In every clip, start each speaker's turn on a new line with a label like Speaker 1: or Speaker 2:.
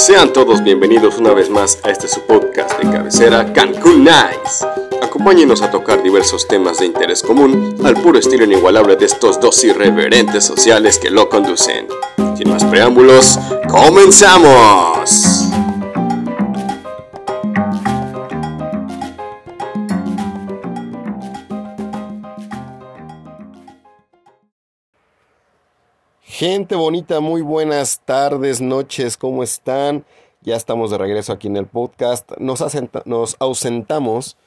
Speaker 1: Sean todos bienvenidos una vez más a este su podcast de cabecera Cancún Nice. Acompáñenos a tocar diversos temas de interés común al puro estilo inigualable de estos dos irreverentes sociales que lo conducen. Sin más preámbulos, ¡comenzamos! Gente bonita, muy buenas tardes, noches, ¿cómo están? Ya estamos de regreso aquí en el podcast. Nos, nos ausentamos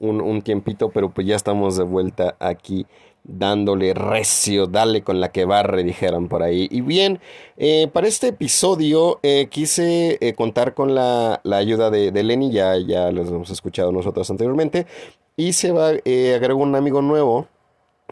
Speaker 1: un, tiempito, pero pues ya estamos de vuelta aquí dándole recio, dale con la que barre, dijeron por ahí. Y bien, eh, para este episodio eh, quise eh, contar con la, la ayuda de, de, Lenny, ya, ya los hemos escuchado nosotros anteriormente, y se va, agregó un amigo nuevo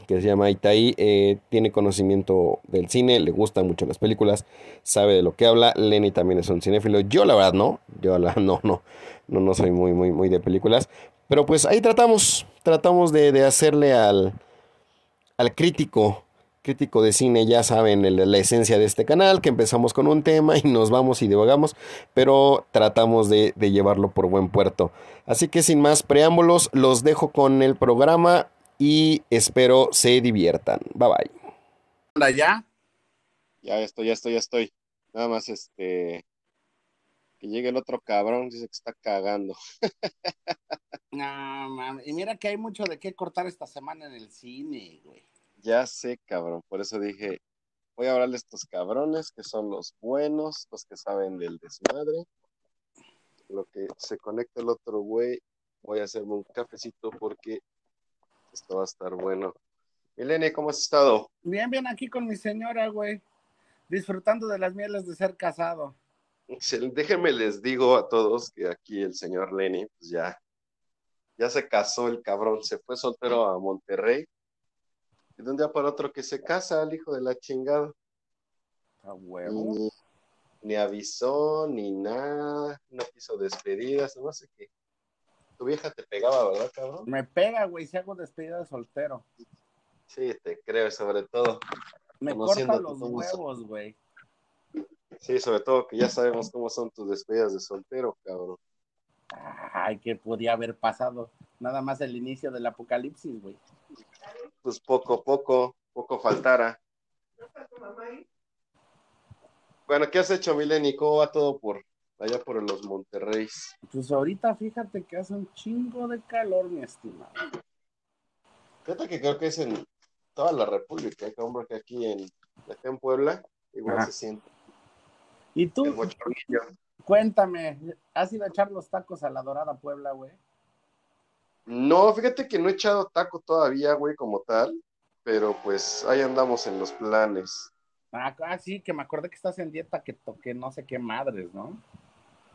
Speaker 1: que se llama Itaí, eh, tiene conocimiento del cine, le gustan mucho las películas, sabe de lo que habla. Lenny también es un cinéfilo. Yo la verdad no, yo la no, no, no, no soy muy, muy, muy de películas. Pero pues ahí tratamos, tratamos de, de hacerle al, al crítico, crítico de cine, ya saben la esencia de este canal, que empezamos con un tema y nos vamos y divagamos, pero tratamos de llevarlo por buen puerto. Así que sin más preámbulos, los dejo con el programa y espero se diviertan. Bye bye.
Speaker 2: ¿Hola ya?
Speaker 3: Ya estoy, ya estoy, ya estoy. Nada más este que llegue el otro cabrón, dice que está cagando.
Speaker 2: no, mames. Y mira que hay mucho de qué cortar esta semana en el cine, güey.
Speaker 3: Ya sé, cabrón. Por eso dije, voy a hablarle a estos cabrones que son los buenos, los que saben del desmadre. Lo que se conecta el otro güey, voy a hacerme un cafecito porque esto va a estar bueno. Milene, ¿cómo has estado?
Speaker 2: Bien, bien, aquí con mi señora, güey. Disfrutando de las mieles de ser casado.
Speaker 3: Déjenme les digo a todos que aquí el señor Lenny, pues ya, ya se casó el cabrón, se fue soltero a Monterrey. Y de un día para otro que se casa el hijo de la chingada.
Speaker 2: A huevo.
Speaker 3: Ni, ni avisó, ni nada, no quiso despedidas, no sé qué. Tu vieja te pegaba, ¿verdad, cabrón?
Speaker 2: Me pega, güey, si hago despedida de soltero.
Speaker 3: Sí, te creo, sobre todo.
Speaker 2: Me corta los huevos, güey.
Speaker 3: Sí, sobre todo que ya sabemos cómo son tus despedidas de soltero, cabrón.
Speaker 2: Ay, que podía haber pasado. Nada más el inicio del apocalipsis, güey.
Speaker 3: Pues poco, poco, poco faltara. Bueno, ¿qué has hecho, Mileni? ¿Cómo va todo por allá por los Monterrey.
Speaker 2: Pues ahorita fíjate que hace un chingo de calor, mi estimado.
Speaker 3: Fíjate que creo que es en toda la República, hombre, que aquí en, acá en Puebla igual Ajá. se siente.
Speaker 2: ¿Y tú? Cuéntame, ¿has ido a echar los tacos a la Dorada Puebla, güey?
Speaker 3: No, fíjate que no he echado taco todavía, güey, como tal, pero pues ahí andamos en los planes.
Speaker 2: Ah, sí, que me acordé que estás en dieta, que toqué no sé qué madres, ¿no?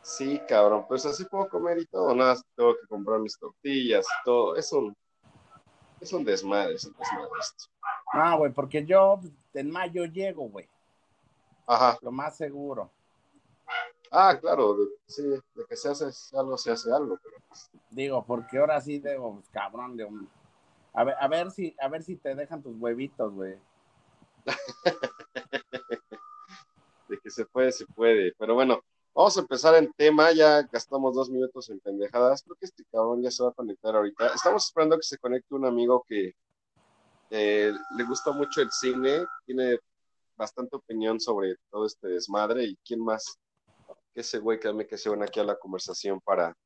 Speaker 3: Sí, cabrón, pues así puedo comer y todo, nada, tengo que comprar mis tortillas y todo, es un, es un desmadre, es un desmadre esto.
Speaker 2: Ah, güey, porque yo en mayo llego, güey.
Speaker 3: Ajá.
Speaker 2: Lo más seguro.
Speaker 3: Ah, claro, de, sí, de que se hace algo, se hace algo. Pero... pues,
Speaker 2: Digo, porque ahora sí debo, pues, cabrón, de un... A ver, a ver si, a ver si te dejan tus huevitos, güey.
Speaker 3: de que se puede, se puede. Pero bueno, vamos a empezar en tema. Ya gastamos dos minutos en pendejadas. Creo que este cabrón ya se va a conectar ahorita. Estamos esperando que se conecte un amigo que eh, le gusta mucho el cine, tiene bastante opinión sobre todo este desmadre. ¿Y quién más que ese güey que que se van aquí a la conversación para,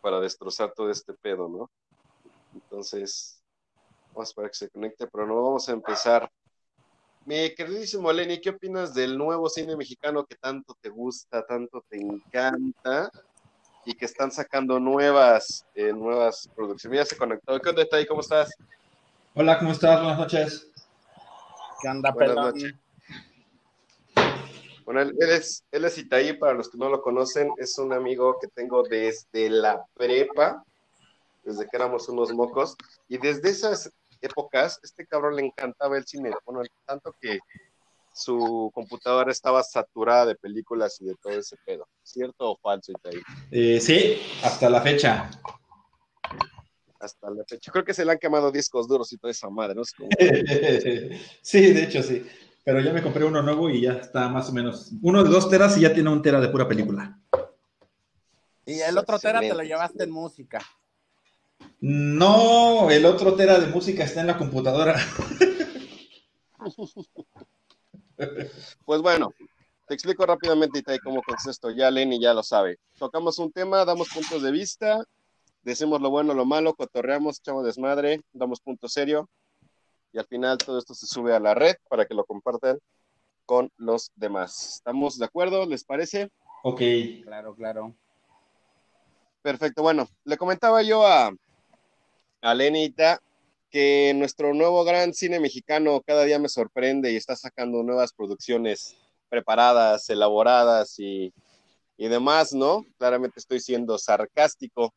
Speaker 3: para destrozar todo este pedo, ¿no? Entonces, vamos a esperar que se conecte, pero no vamos a empezar. Mi queridísimo Lenny, ¿qué opinas del nuevo cine mexicano que tanto te gusta, tanto te encanta y que están sacando nuevas, eh, nuevas producciones? Ya se conectó. ¿Qué onda está ahí? ¿Cómo estás?
Speaker 4: Hola, ¿cómo estás? Buenas noches.
Speaker 2: ¿Qué onda,
Speaker 3: Buenas
Speaker 2: pelón?
Speaker 3: noches. Bueno, él, él es, él es Itaí, para los que no lo conocen, es un amigo que tengo desde la prepa, desde que éramos unos mocos, y desde esas épocas, este cabrón le encantaba el cine, bueno, tanto que su computadora estaba saturada de películas y de todo ese pedo. ¿Cierto o falso, Itaí?
Speaker 4: Eh, sí, hasta la fecha.
Speaker 3: Hasta la fecha. Creo que se le han quemado discos duros y toda esa madre, ¿no? Es como-
Speaker 4: sí, de hecho sí. pero ya me compré uno nuevo y ya está más o menos. Uno de dos teras y ya tiene un tera de pura película.
Speaker 2: Y el otro tera te lo llevaste en música.
Speaker 4: No, el otro tera de música está en la computadora.
Speaker 3: Pues bueno, te explico rápidamente y cómo esto. Ya Lenny ya lo sabe. Tocamos un tema, damos puntos de vista, decimos lo bueno, lo malo, cotorreamos, echamos desmadre, damos punto serio y al final todo esto se sube a la red para que lo compartan con los demás. ¿Estamos de acuerdo? ¿Les parece?
Speaker 4: Ok.
Speaker 2: Claro, claro.
Speaker 3: Perfecto. Bueno, le comentaba yo a, a Lenita que nuestro nuevo gran cine mexicano cada día me sorprende y está sacando nuevas producciones preparadas, elaboradas y, y demás, ¿no? Claramente estoy siendo sarcástico.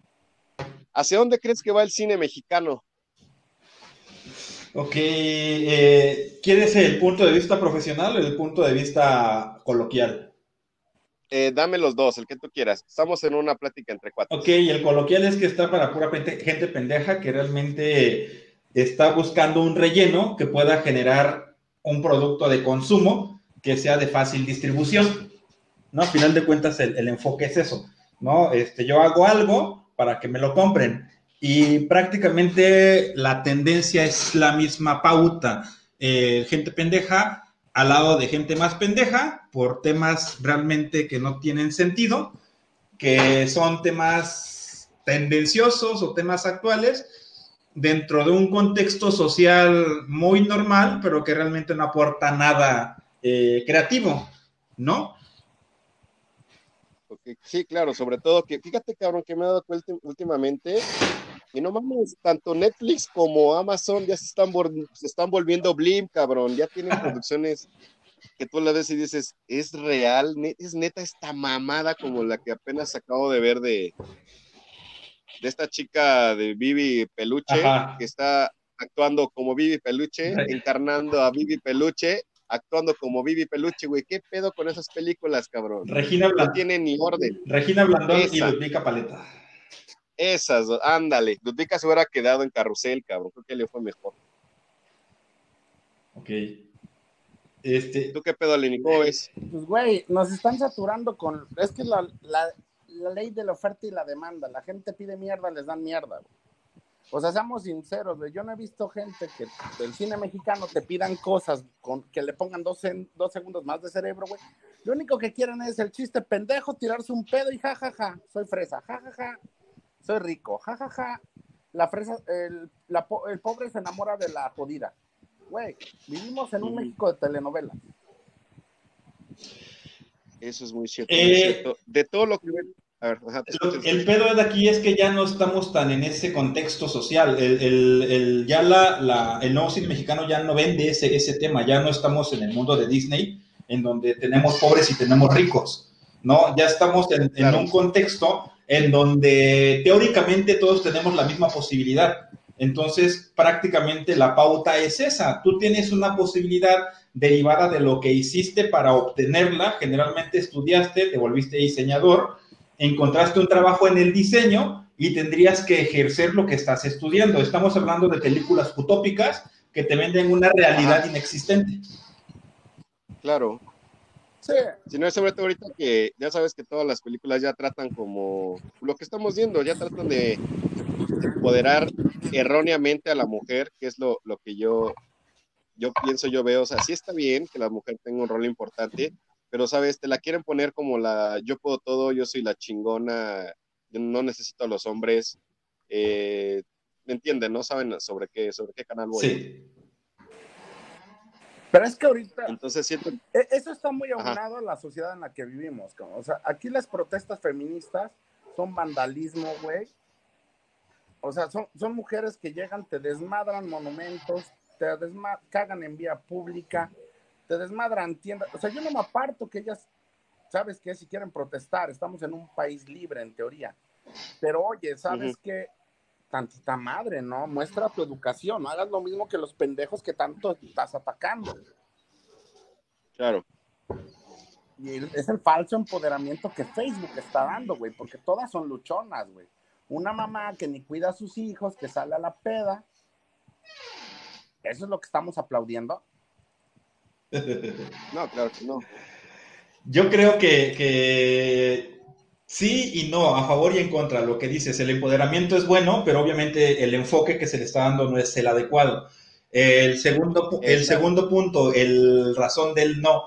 Speaker 3: ¿Hacia dónde crees que va el cine mexicano?
Speaker 4: Ok, eh, ¿quieres el punto de vista profesional o el punto de vista coloquial?
Speaker 3: Eh, dame los dos, el que tú quieras. Estamos en una plática entre cuatro.
Speaker 4: Ok, el coloquial es que está para pura gente pendeja que realmente está buscando un relleno que pueda generar un producto de consumo que sea de fácil distribución. ¿No? Al final de cuentas, el, el enfoque es eso. ¿No? Este, yo hago algo para que me lo compren y prácticamente la tendencia es la misma pauta. Eh, gente pendeja al lado de gente más pendeja por temas realmente que no tienen sentido, que son temas tendenciosos o temas actuales dentro de un contexto social muy normal, pero que realmente no aporta nada eh, creativo, ¿no?
Speaker 3: Sí, claro, sobre todo que, fíjate, cabrón, que me he dado cuenta últimamente y no mames, tanto Netflix como Amazon ya se están, se están volviendo Blim, cabrón. Ya tienen producciones que tú la ves y dices, es real, es neta esta mamada como la que apenas acabo de ver de, de esta chica de Vivi Peluche, que está actuando como Vivi Peluche, encarnando a Vivi Peluche, actuando como Vivi Peluche, güey. ¿Qué pedo con esas películas, cabrón?
Speaker 4: Regina Blandón.
Speaker 3: No tiene ni orden.
Speaker 4: Regina Blandón y Ludwika Paleta.
Speaker 3: Esas, ándale. Ludvika se hubiera quedado en carrusel, cabrón. Creo que le fue mejor.
Speaker 4: Ok. Este...
Speaker 3: ¿Tú qué pedo, Lenny? ¿Cómo ves?
Speaker 2: Pues, güey, nos están saturando con. Es que la, la, ley de la oferta y la demanda. La gente pide mierda, les dan mierda, güey. O sea, seamos sinceros, güey. Yo no he visto gente que del cine mexicano te pidan cosas con que le pongan dos, dos segundos más de cerebro, güey. Lo único que quieren es el chiste pendejo, tirarse un pedo y jajaja, ja, ja, soy fresa, jajaja. Ja, ja soy rico, jajaja. Ja, ja. La fresa, el, el pobre se enamora de la jodida. Güey, vivimos en un México de telenovela.
Speaker 3: Eso es muy cierto. Eh, de todo lo que... A ver,
Speaker 4: el pedo de aquí es que ya no estamos tan en ese contexto social. El, el, el ya la, la, el nuevo cine mexicano ya no vende ese, ese tema. Ya no estamos en el mundo de Disney, en donde tenemos pobres y tenemos ricos. ¿no? Ya estamos en, en un contexto en donde teóricamente todos tenemos la misma posibilidad. Entonces, prácticamente la pauta es esa. Tú tienes una posibilidad derivada de lo que hiciste para obtenerla. Generalmente estudiaste, te volviste diseñador, encontraste un trabajo en el diseño y tendrías que ejercer lo que estás estudiando. Estamos hablando de películas utópicas que te venden una realidad inexistente.
Speaker 3: Claro, Sí. Si no es sobre todo ahorita que ya sabes que todas las películas ya tratan como lo que estamos viendo, ya tratan de empoderar erróneamente a la mujer, que es lo, lo que yo, yo pienso, yo veo. O sea, sí está bien que la mujer tenga un rol importante, pero sabes, te la quieren poner como la yo puedo todo, yo soy la chingona, yo no necesito a los hombres. Eh, ¿Me entienden? ¿No saben sobre qué, sobre qué canal voy?
Speaker 4: Sí.
Speaker 2: Pero es que ahorita.
Speaker 3: Entonces siento.
Speaker 2: E, eso está muy aunado a la sociedad en la que vivimos. O sea, aquí las protestas feministas son vandalismo, güey. O sea, son, son mujeres que llegan, te desmadran monumentos, te cagan en vía pública, te desmadran tiendas. O sea, yo no me aparto que ellas, ¿sabes qué? Si quieren protestar, estamos en un país libre en teoría. Pero oye, ¿sabes qué? tantita madre, ¿no? Muestra tu educación, no hagas lo mismo que los pendejos que tanto estás atacando.
Speaker 3: Claro.
Speaker 2: Y es el falso empoderamiento que Facebook está dando, güey, porque todas son luchonas, güey. Una mamá que ni cuida a sus hijos, que sale a la peda. Eso es lo que estamos aplaudiendo.
Speaker 3: No, claro que no.
Speaker 4: Yo creo que, que sí y no, a favor y en contra. Lo que dices, el empoderamiento es bueno, pero obviamente el enfoque que se le está dando no es el adecuado. El segundo, el segundo punto, el razón del no.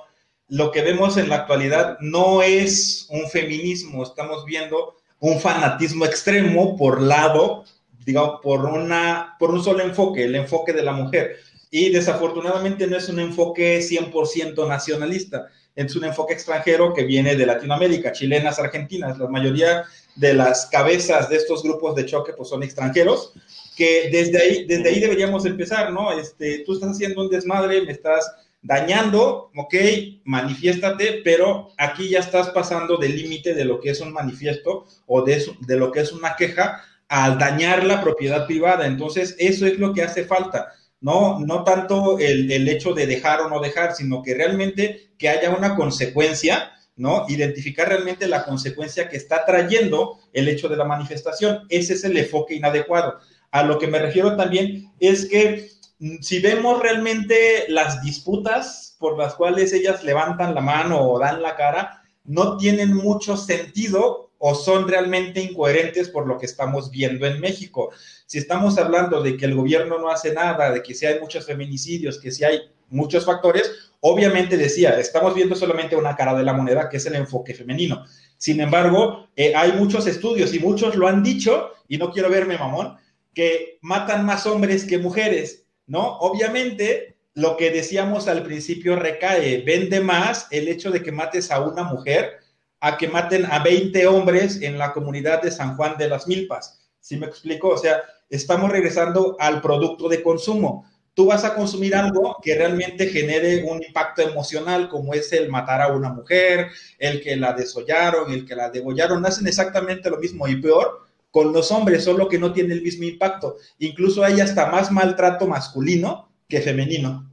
Speaker 4: Lo que vemos en la actualidad no es un feminismo, estamos viendo un fanatismo extremo por lado, digamos, por, una, por un solo enfoque, el enfoque de la mujer. Y desafortunadamente no es un enfoque 100% nacionalista, es un enfoque extranjero que viene de Latinoamérica, chilenas, argentinas. La mayoría de las cabezas de estos grupos de choque pues son extranjeros, que desde ahí, desde ahí deberíamos empezar, ¿no? Este, tú estás haciendo un desmadre, me estás dañando, ok, manifiéstate, pero aquí ya estás pasando del límite de lo que es un manifiesto o de, de lo que es una queja al dañar la propiedad privada. Entonces, eso es lo que hace falta no, no tanto el, el, hecho de dejar o no dejar, sino que realmente que haya una consecuencia, ¿no? Identificar realmente la consecuencia que está trayendo el hecho de la manifestación. Ese es el enfoque inadecuado. A lo que me refiero también es que mm, si vemos realmente las disputas por las cuales ellas levantan la mano o dan la cara, no tienen mucho sentido o son realmente incoherentes por lo que estamos viendo en México. Si estamos hablando de que el gobierno no hace nada, de que si hay muchos feminicidios, que si hay muchos factores, obviamente decía, estamos viendo solamente una cara de la moneda, que es el enfoque femenino. Sin embargo, eh, hay muchos estudios y muchos lo han dicho, y no quiero verme mamón, que matan más hombres que mujeres, ¿no? Obviamente, lo que decíamos al principio recae, vende más el hecho de que mates a una mujer a que maten a 20 hombres en la comunidad de San Juan de las Milpas. ¿Sí me explico? O sea, estamos regresando al producto de consumo. Tú vas a consumir algo que realmente genere un impacto emocional, como es el matar a una mujer, el que la desollaron, el que la degollaron, hacen exactamente lo mismo y peor con los hombres, solo que no tiene el mismo impacto. Incluso hay hasta más maltrato masculino que femenino.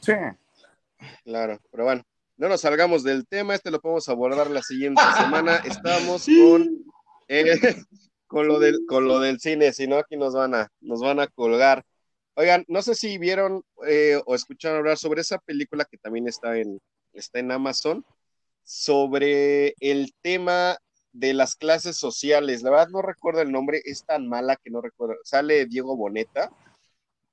Speaker 3: Sí. Claro, pero bueno, no nos salgamos del tema, este lo podemos abordar la siguiente semana. Estamos con, eh, con, lo del, con lo del cine, si no, aquí nos van a, nos van a colgar. Oigan, no sé si vieron eh, o escucharon hablar sobre esa película que también está en, está en Amazon, sobre el tema de las clases sociales. La verdad no recuerdo el nombre, es tan mala que no recuerdo. Sale Diego Boneta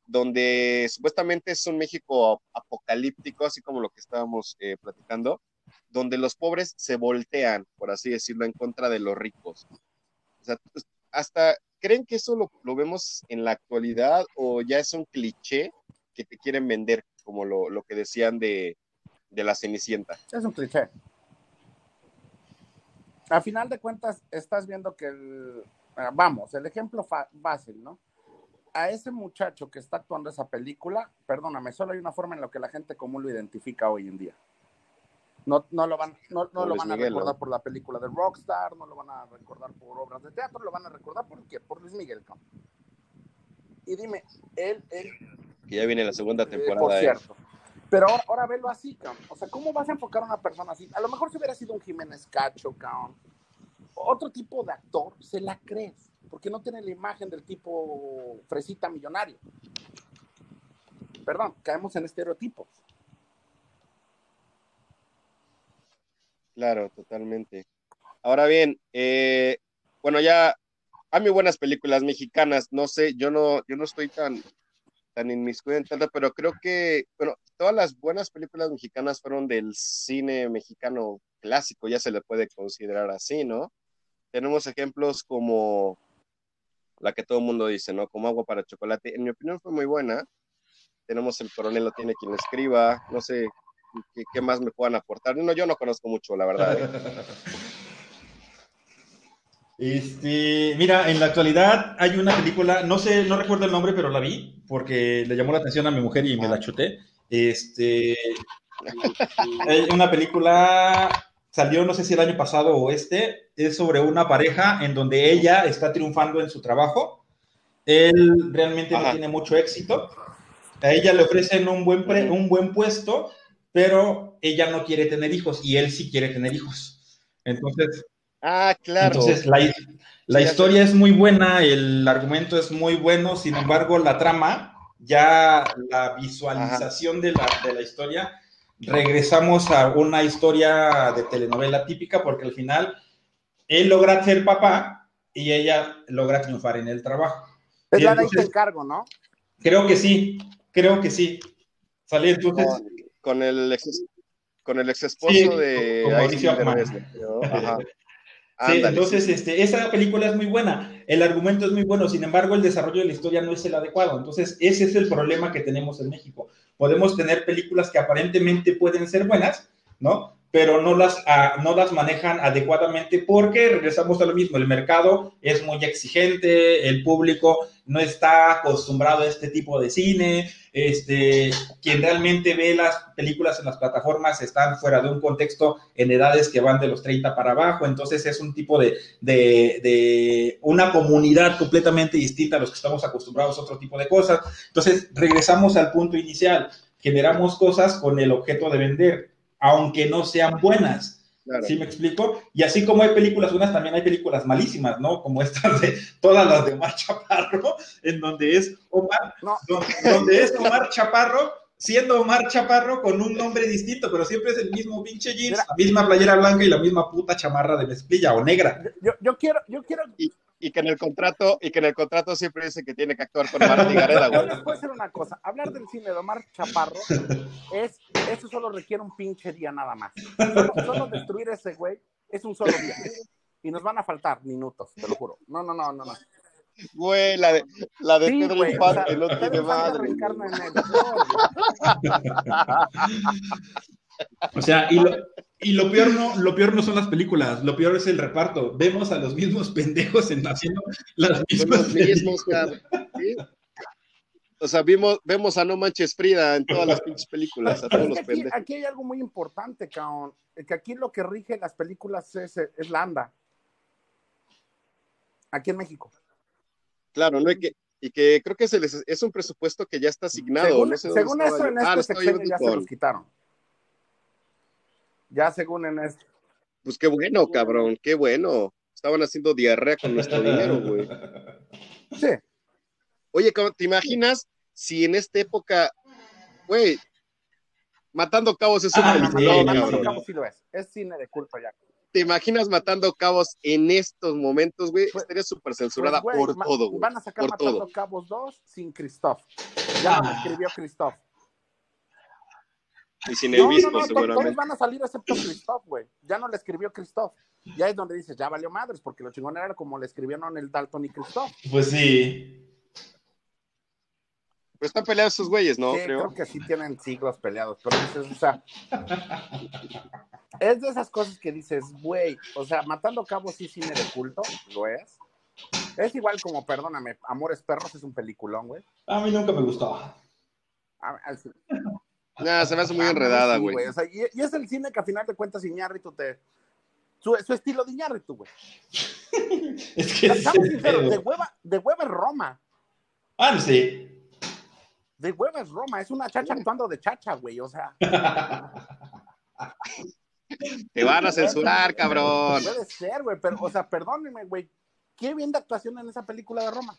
Speaker 3: donde supuestamente es un México apocalíptico, así como lo que estábamos eh, platicando, donde los pobres se voltean, por así decirlo, en contra de los ricos. O sea, pues, hasta, ¿creen que eso lo, vemos en la actualidad o ya es un cliché que te quieren vender, como lo, que decían de, de la Cenicienta?
Speaker 2: Es un cliché. A final de cuentas, estás viendo que el, vamos, el ejemplo fácil, ¿no? A ese muchacho que está actuando esa película, perdóname, solo hay una forma en la que la gente común lo identifica hoy en día. No, no lo van, no, lo van a recordar por la película de Rockstar, no lo van a recordar por obras de teatro, lo van a recordar por qué, por Luis Miguel. Y dime, él, él.
Speaker 3: Que ya viene la segunda eh, temporada.
Speaker 2: por cierto. Pero ahora, ahora velo así, O sea, ¿cómo vas a enfocar a una persona así? A lo mejor si hubiera sido un Jiménez Cacho, cabrón. Otro tipo de actor, se la crees porque no tiene la imagen del tipo fresita millonario. Perdón, caemos en estereotipos.
Speaker 3: Claro, totalmente. Ahora bien, eh, bueno, ya hay muy buenas películas mexicanas, no sé, yo no, yo no estoy tan, tan inmiscuido en tanto, pero creo que, bueno, todas las buenas películas mexicanas fueron del cine mexicano clásico, ya se le puede considerar así, ¿no? Tenemos ejemplos como la que todo el mundo dice, ¿no? Como agua para chocolate. En mi opinión fue muy buena. Tenemos el coronel, lo tiene quien escriba, no sé qué, más me puedan aportar. No, yo no conozco mucho, la verdad. ¿eh?
Speaker 4: Este, mira, en la actualidad hay una película, no sé, no recuerdo el nombre, pero la vi porque le llamó la atención a mi mujer y me la chuté. Este, una película salió, no sé si el año pasado o este, es sobre una pareja en donde ella está triunfando en su trabajo. Él realmente no tiene mucho éxito. A ella le ofrecen un buen, un buen puesto, pero ella no quiere tener hijos y él sí quiere tener hijos. Entonces,
Speaker 3: ah, claro.
Speaker 4: Entonces, la, historia es muy buena, el argumento es muy bueno, sin embargo, la trama ya la visualización de la, de la historia, regresamos a una historia de telenovela típica porque al final él logra ser papá y ella logra triunfar en el trabajo.
Speaker 2: Es la de ahí
Speaker 4: entonces-
Speaker 2: te encargo, ¿no?
Speaker 4: Creo que sí, creo que sí. Sale entonces,
Speaker 3: Con, con el ex, con el ex esposo
Speaker 4: Sí,
Speaker 3: de
Speaker 4: con Mauricio
Speaker 3: ¿no? Ajá.
Speaker 4: Sí, entonces, este, esa película es muy buena, el argumento es muy bueno, sin embargo, el desarrollo de la historia no es el adecuado. Entonces, ese es el problema que tenemos en México. Podemos tener películas que aparentemente pueden ser buenas, ¿no? Pero no las, ah, no las manejan adecuadamente porque regresamos a lo mismo. El mercado es muy exigente, el público no está acostumbrado a este tipo de cine. Este, quien realmente ve las películas en las plataformas están fuera de un contexto en edades que van de los 30 para abajo, entonces es un tipo de, de, de una comunidad completamente distinta a los que estamos acostumbrados a otro tipo de cosas. Entonces, regresamos al punto inicial, generamos cosas con el objeto de vender, aunque no sean buenas.
Speaker 3: Claro.
Speaker 4: ¿Sí me explico? Y así como hay películas buenas, también hay películas malísimas, ¿no? Como estas de todas las de Omar Chaparro, en donde es Omar,
Speaker 2: No.
Speaker 4: donde, donde es Omar Chaparro, siendo Omar Chaparro con un nombre distinto, pero siempre es el mismo pinche jeans,
Speaker 2: Mira.
Speaker 4: la misma playera blanca y la misma puta chamarra de mezclilla o negra.
Speaker 2: Yo, yo quiero, yo quiero,
Speaker 3: Y que en el contrato, y que en el contrato siempre dice que tiene que actuar con Marta Gareda,
Speaker 2: yo
Speaker 3: güey.
Speaker 2: les puedo decir una cosa. Hablar del cine de Omar Chaparro es, eso solo requiere un pinche día nada más. Solo, solo destruir ese güey es un solo día. Y nos van a faltar minutos, te lo juro. No, no, no, no, no.
Speaker 3: Güey, la de, la de
Speaker 2: Sí,
Speaker 3: Pedro
Speaker 2: güey, o
Speaker 3: Infante
Speaker 2: sea,
Speaker 3: no
Speaker 2: Pedro
Speaker 3: tiene
Speaker 2: Infante
Speaker 3: madre.
Speaker 2: en el
Speaker 4: O sea, y lo, y lo peor no, lo peor no son las películas, lo peor es el reparto. Vemos a los mismos pendejos en haciendo las mismas
Speaker 3: los mismos,
Speaker 4: películas.
Speaker 3: cabrón. ¿sí? O sea, vimos, vemos a No Manches Frida en todas las pinches películas, a todos los
Speaker 2: aquí,
Speaker 3: pendejos.
Speaker 2: aquí hay algo muy importante, cabrón. Que aquí lo que rige las películas es, es la ANDA. Aquí en México.
Speaker 3: Claro, ¿no? Y que, y que creo que se les, es un presupuesto que ya está asignado.
Speaker 2: según
Speaker 3: no sé
Speaker 2: según eso,
Speaker 3: yo.
Speaker 2: en
Speaker 3: Ah,
Speaker 2: este sexenio
Speaker 3: viendo
Speaker 2: ya se los quitaron. Ya según en este.
Speaker 3: Pues qué bueno, cabrón, qué bueno. Estaban haciendo diarrea con nuestro dinero, güey.
Speaker 2: Sí.
Speaker 3: Oye, cabrón, ¿te imaginas si en esta época, güey, Matando Cabos es un
Speaker 4: Ah,
Speaker 3: peliculón,
Speaker 4: sí,
Speaker 2: No,
Speaker 4: cabrón.
Speaker 2: Matando Cabos sí lo es. Es cine de culto ya.
Speaker 3: ¿Te imaginas Matando Cabos en estos momentos, güey?
Speaker 2: Pues-
Speaker 3: Estaría súper censurada
Speaker 2: Pues, güey,
Speaker 3: por todo, güey.
Speaker 2: Van a sacar
Speaker 3: por
Speaker 2: Matando
Speaker 3: todo.
Speaker 2: Cabos 2 sin Christoph. Ya lo
Speaker 4: Ah.
Speaker 2: escribió Christoph.
Speaker 3: Y sin el
Speaker 2: No, no,
Speaker 3: visco,
Speaker 2: no, to- todos
Speaker 3: seguramente.
Speaker 2: van a salir excepto Christoph, güey. Ya no le escribió Christoph. Ya es donde dices, ya valió madres, porque lo chingón era como le escribieron el Dalton y Christoph.
Speaker 4: Pues sí.
Speaker 3: Pero están peleados esos güeyes, ¿no?
Speaker 2: Sí,
Speaker 3: Creo.
Speaker 2: creo que sí tienen siglos peleados, pero dices, o sea, es de esas cosas que dices, güey, o sea, Matando Cabos sí cine de culto, lo es. Es igual como, perdóname, Amores Perros es un peliculón, güey.
Speaker 4: A mí nunca me gustó.
Speaker 2: A- a- sí.
Speaker 3: Nah, se me hace muy
Speaker 2: Ah,
Speaker 3: enredada,
Speaker 2: sí,
Speaker 3: güey.
Speaker 2: O sea, y, y es el cine que a final de cuentas Iñárritu te... Su, su estilo de Iñárritu, güey.
Speaker 4: Es que es
Speaker 2: sinceros, de hueva, de hueva es Roma.
Speaker 4: Ah, sé.
Speaker 2: De hueva es Roma. Es una chacha actuando de chacha, güey. O sea,
Speaker 3: Te van a censurar, cabrón.
Speaker 2: puede ser, güey. Pero, o sea, perdónenme, güey. Qué bien de actuación en esa película de Roma.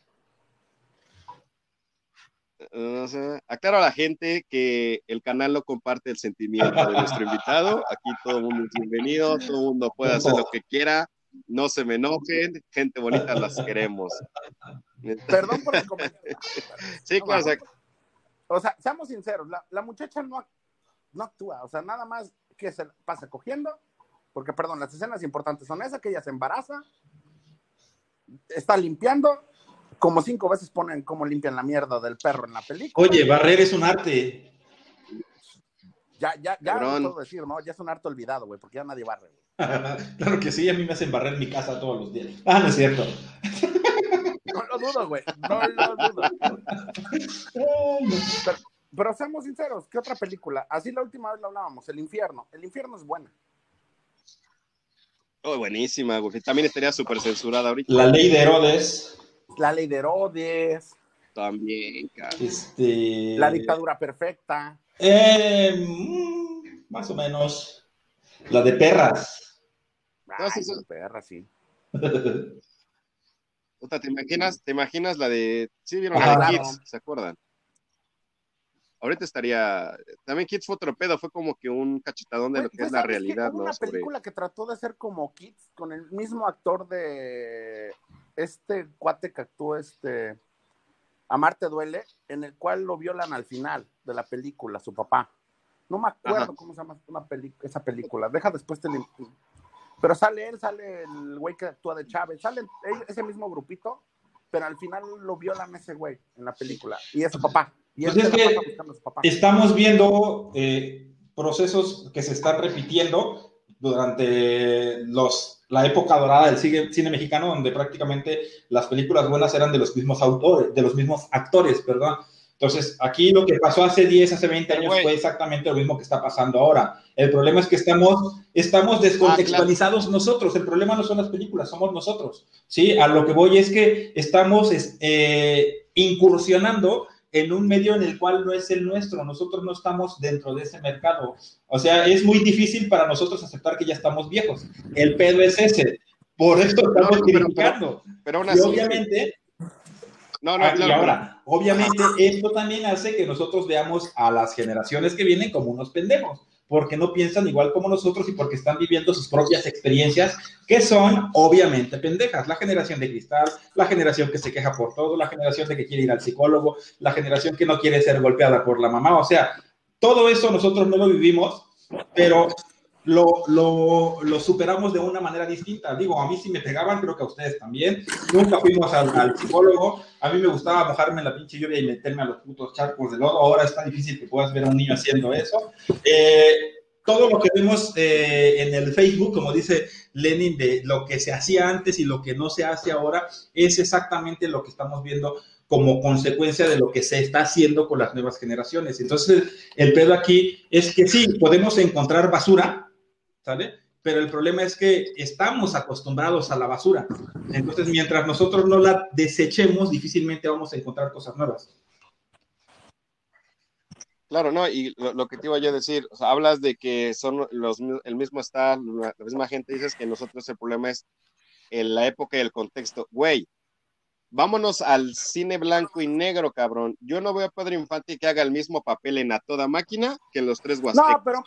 Speaker 3: Aclaro a la gente que el canal no comparte el sentimiento de nuestro invitado. Aquí todo el mundo es bienvenido, todo el mundo puede hacer lo que quiera. No se me enojen, gente bonita las queremos.
Speaker 2: Perdón por el comentario.
Speaker 3: Sí,
Speaker 2: No,
Speaker 3: claro, o sea,
Speaker 2: seamos sinceros, la, la muchacha no, ac- no actúa. O sea, nada más que se pasa cogiendo. Porque, perdón, las escenas importantes son esas, que ella se embaraza, está limpiando, como cinco veces ponen cómo limpian la mierda del perro en la película.
Speaker 4: Oye, barrer es un arte.
Speaker 2: Ya, ya, ya
Speaker 3: Cabrón.
Speaker 2: no puedo decir, ¿no? Ya es un harto olvidado, güey, porque ya nadie barre, güey.
Speaker 4: claro que sí, a mí me hacen barrer mi casa todos los días. Ah, no es cierto.
Speaker 2: No lo dudo, güey. No lo dudo. Pero, pero seamos sinceros, ¿qué otra película? Así la última vez lo hablábamos, El Infierno. El Infierno es buena.
Speaker 3: oh, buenísima, güey. También estaría súper censurada ahorita.
Speaker 4: La ley de Herodes.
Speaker 2: La Ley de Herodes,
Speaker 3: También.
Speaker 4: Este.
Speaker 2: La Dictadura Perfecta.
Speaker 4: Eh, mm, más o menos. La de perras.
Speaker 2: Ay,
Speaker 3: sí.
Speaker 2: qué perra, sí.
Speaker 3: Puta, ¿te imaginas, te imaginas la de. Sí, vieron
Speaker 4: Ah,
Speaker 3: la de
Speaker 2: claro.
Speaker 3: Kids, ¿se acuerdan? Ahorita estaría. También Kids fue otro pedo, fue como que un cachetadón de lo que
Speaker 2: pues,
Speaker 3: es la realidad,
Speaker 2: Hubo
Speaker 3: ¿no?
Speaker 2: Una
Speaker 3: Sobre-
Speaker 2: película que trató de ser como Kids con el mismo actor de este cuate que actuó este Amarte duele, en el cual lo violan al final de la película, su papá. No me acuerdo
Speaker 3: Ajá.
Speaker 2: cómo se llama una esa película. Deja después te Pero sale él, sale el güey que actúa de Chávez, sale ese mismo grupito, pero al final lo violan ese güey en la película. Y es su papá. Y
Speaker 4: Pues es que. Estamos viendo eh, procesos que se están repitiendo durante los, la época dorada del cine, cine mexicano, donde prácticamente las películas buenas eran de los mismos autores, de los mismos actores, perdón. Entonces, aquí lo que pasó hace 10, hace 20 años fue exactamente lo mismo que está pasando ahora. El problema es que estamos, estamos descontextualizados nosotros. El problema no son las películas, somos nosotros. ¿sí? A lo que voy es que estamos es- eh, incursionando en un medio en el cual no es el nuestro. Nosotros no estamos dentro de ese mercado. O sea, es muy difícil para nosotros aceptar que ya estamos viejos. El pedo es ese. Por eso estamos
Speaker 3: No, pero-
Speaker 4: criticando.
Speaker 3: Pero aún
Speaker 4: Y
Speaker 3: así.
Speaker 4: obviamente,
Speaker 3: No, no,
Speaker 4: Ah, y ahora, obviamente, esto también hace que nosotros veamos a las generaciones que vienen como unos pendejos, porque no piensan igual como nosotros y porque están viviendo sus propias experiencias, que son obviamente pendejas. La generación de cristal, la generación que se queja por todo, la generación de que quiere ir al psicólogo, la generación que no quiere ser golpeada por la mamá. O sea, todo eso nosotros no lo vivimos, pero lo, lo, lo superamos de una manera distinta. Digo, a mí sí me pegaban, creo que a ustedes también. Nunca fuimos al, al psicólogo. A mí me gustaba mojarme la pinche lluvia y meterme a los putos charcos de lodo. Ahora está difícil que puedas ver a un niño haciendo eso. Eh, todo lo que vemos eh, en el Facebook, como dice Lenin, de lo que se hacía antes y lo que no se hace ahora, es exactamente lo que estamos viendo como consecuencia de lo que se está haciendo con las nuevas generaciones. Entonces, el pedo aquí es que sí, podemos encontrar basura, ¿sale? Pero el problema es que estamos acostumbrados a la basura. Entonces, mientras nosotros no la desechemos, difícilmente vamos a encontrar cosas nuevas.
Speaker 3: Claro, no, y lo, lo que te iba yo a decir, o sea, hablas de que son los, el mismo staff, la, la misma gente, dices que nosotros el problema es en la época y el contexto. Güey, vámonos al cine blanco y negro, cabrón. Yo no veo a Pedro Infante que haga el mismo papel en A Toda Máquina que en Los Tres Huastecos.
Speaker 2: No, pero,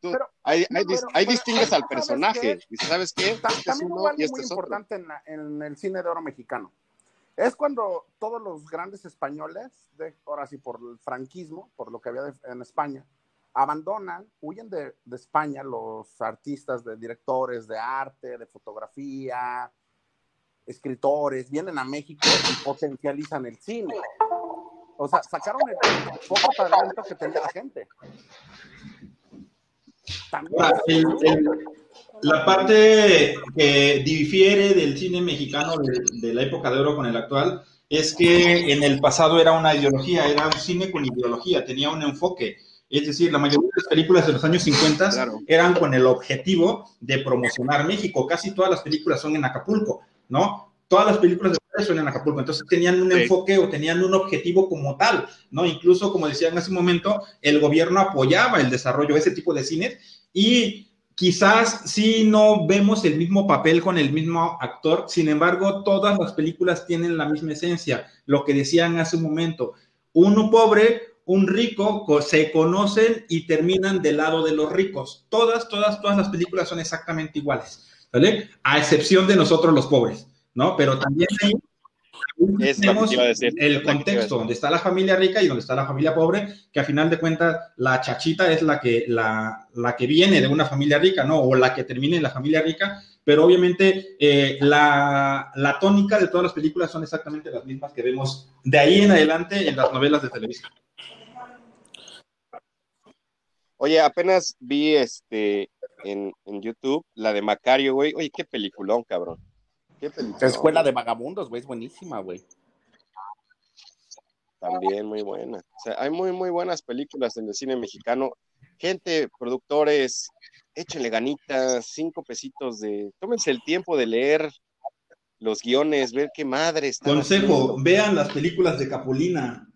Speaker 3: Tú-
Speaker 2: pero-
Speaker 3: ahí, ahí
Speaker 2: pero-
Speaker 3: ahí
Speaker 2: pero-
Speaker 3: distingues al
Speaker 2: ¿sabes
Speaker 3: personaje.
Speaker 2: qué?
Speaker 3: ¿sabes qué?
Speaker 2: Ta-
Speaker 3: Este es
Speaker 2: También
Speaker 3: uno
Speaker 2: hubo algo
Speaker 3: y este
Speaker 2: muy
Speaker 3: es otro.
Speaker 2: importante en, la- en el cine de oro mexicano. Es cuando todos los grandes españoles, de, ahora sí por el franquismo, por lo que había de- en España, abandonan, huyen de, de España los artistas, de directores de arte, de fotografía, escritores, vienen a México y potencializan el cine. O sea, sacaron el poco talento que tenía la gente. También
Speaker 4: Ahora, el- el- la parte que difiere del cine mexicano de, de la época de oro con el actual es que en el pasado era una ideología, era un cine con ideología, tenía un enfoque. Es decir, la mayoría de las películas de los años 50
Speaker 3: Claro.
Speaker 4: eran con el objetivo de promocionar México. Casi todas las películas son en Acapulco, ¿no? Todas las películas de Juárez son en Acapulco. Entonces tenían un
Speaker 3: Sí.
Speaker 4: enfoque o tenían un objetivo como tal, ¿no? Incluso, como decían hace un momento, el gobierno apoyaba el desarrollo de ese tipo de cines y quizás sí no vemos el mismo papel con el mismo actor, sin embargo, todas las películas tienen la misma esencia. Lo que decían hace un momento, uno pobre, un rico, co- se conocen y terminan del lado de los ricos. Todas, todas, todas las películas son exactamente iguales, ¿vale? A excepción de nosotros los pobres, ¿no? Pero también
Speaker 3: Es que
Speaker 4: tenemos
Speaker 3: decir.
Speaker 4: el contexto donde está la familia rica y donde está la familia pobre, que a final de cuentas la chachita es la que, la, la que viene de una familia rica, ¿no? O la que termina en la familia rica, pero obviamente eh, la, la tónica de todas las películas son exactamente las mismas que vemos de ahí en adelante en las novelas de televisión.
Speaker 3: Oye, apenas vi este en, en YouTube la de Macario, güey. Oye, qué peliculón, cabrón. Qué.
Speaker 2: Escuela de Vagabundos, güey, es buenísima, güey.
Speaker 3: También muy buena. O sea, hay muy, muy buenas películas en el cine mexicano. Gente, productores, échenle ganitas, cinco pesitos de. Tómense el tiempo de leer los guiones, ver qué madre está.
Speaker 4: Consejo, vean las películas de Capulina.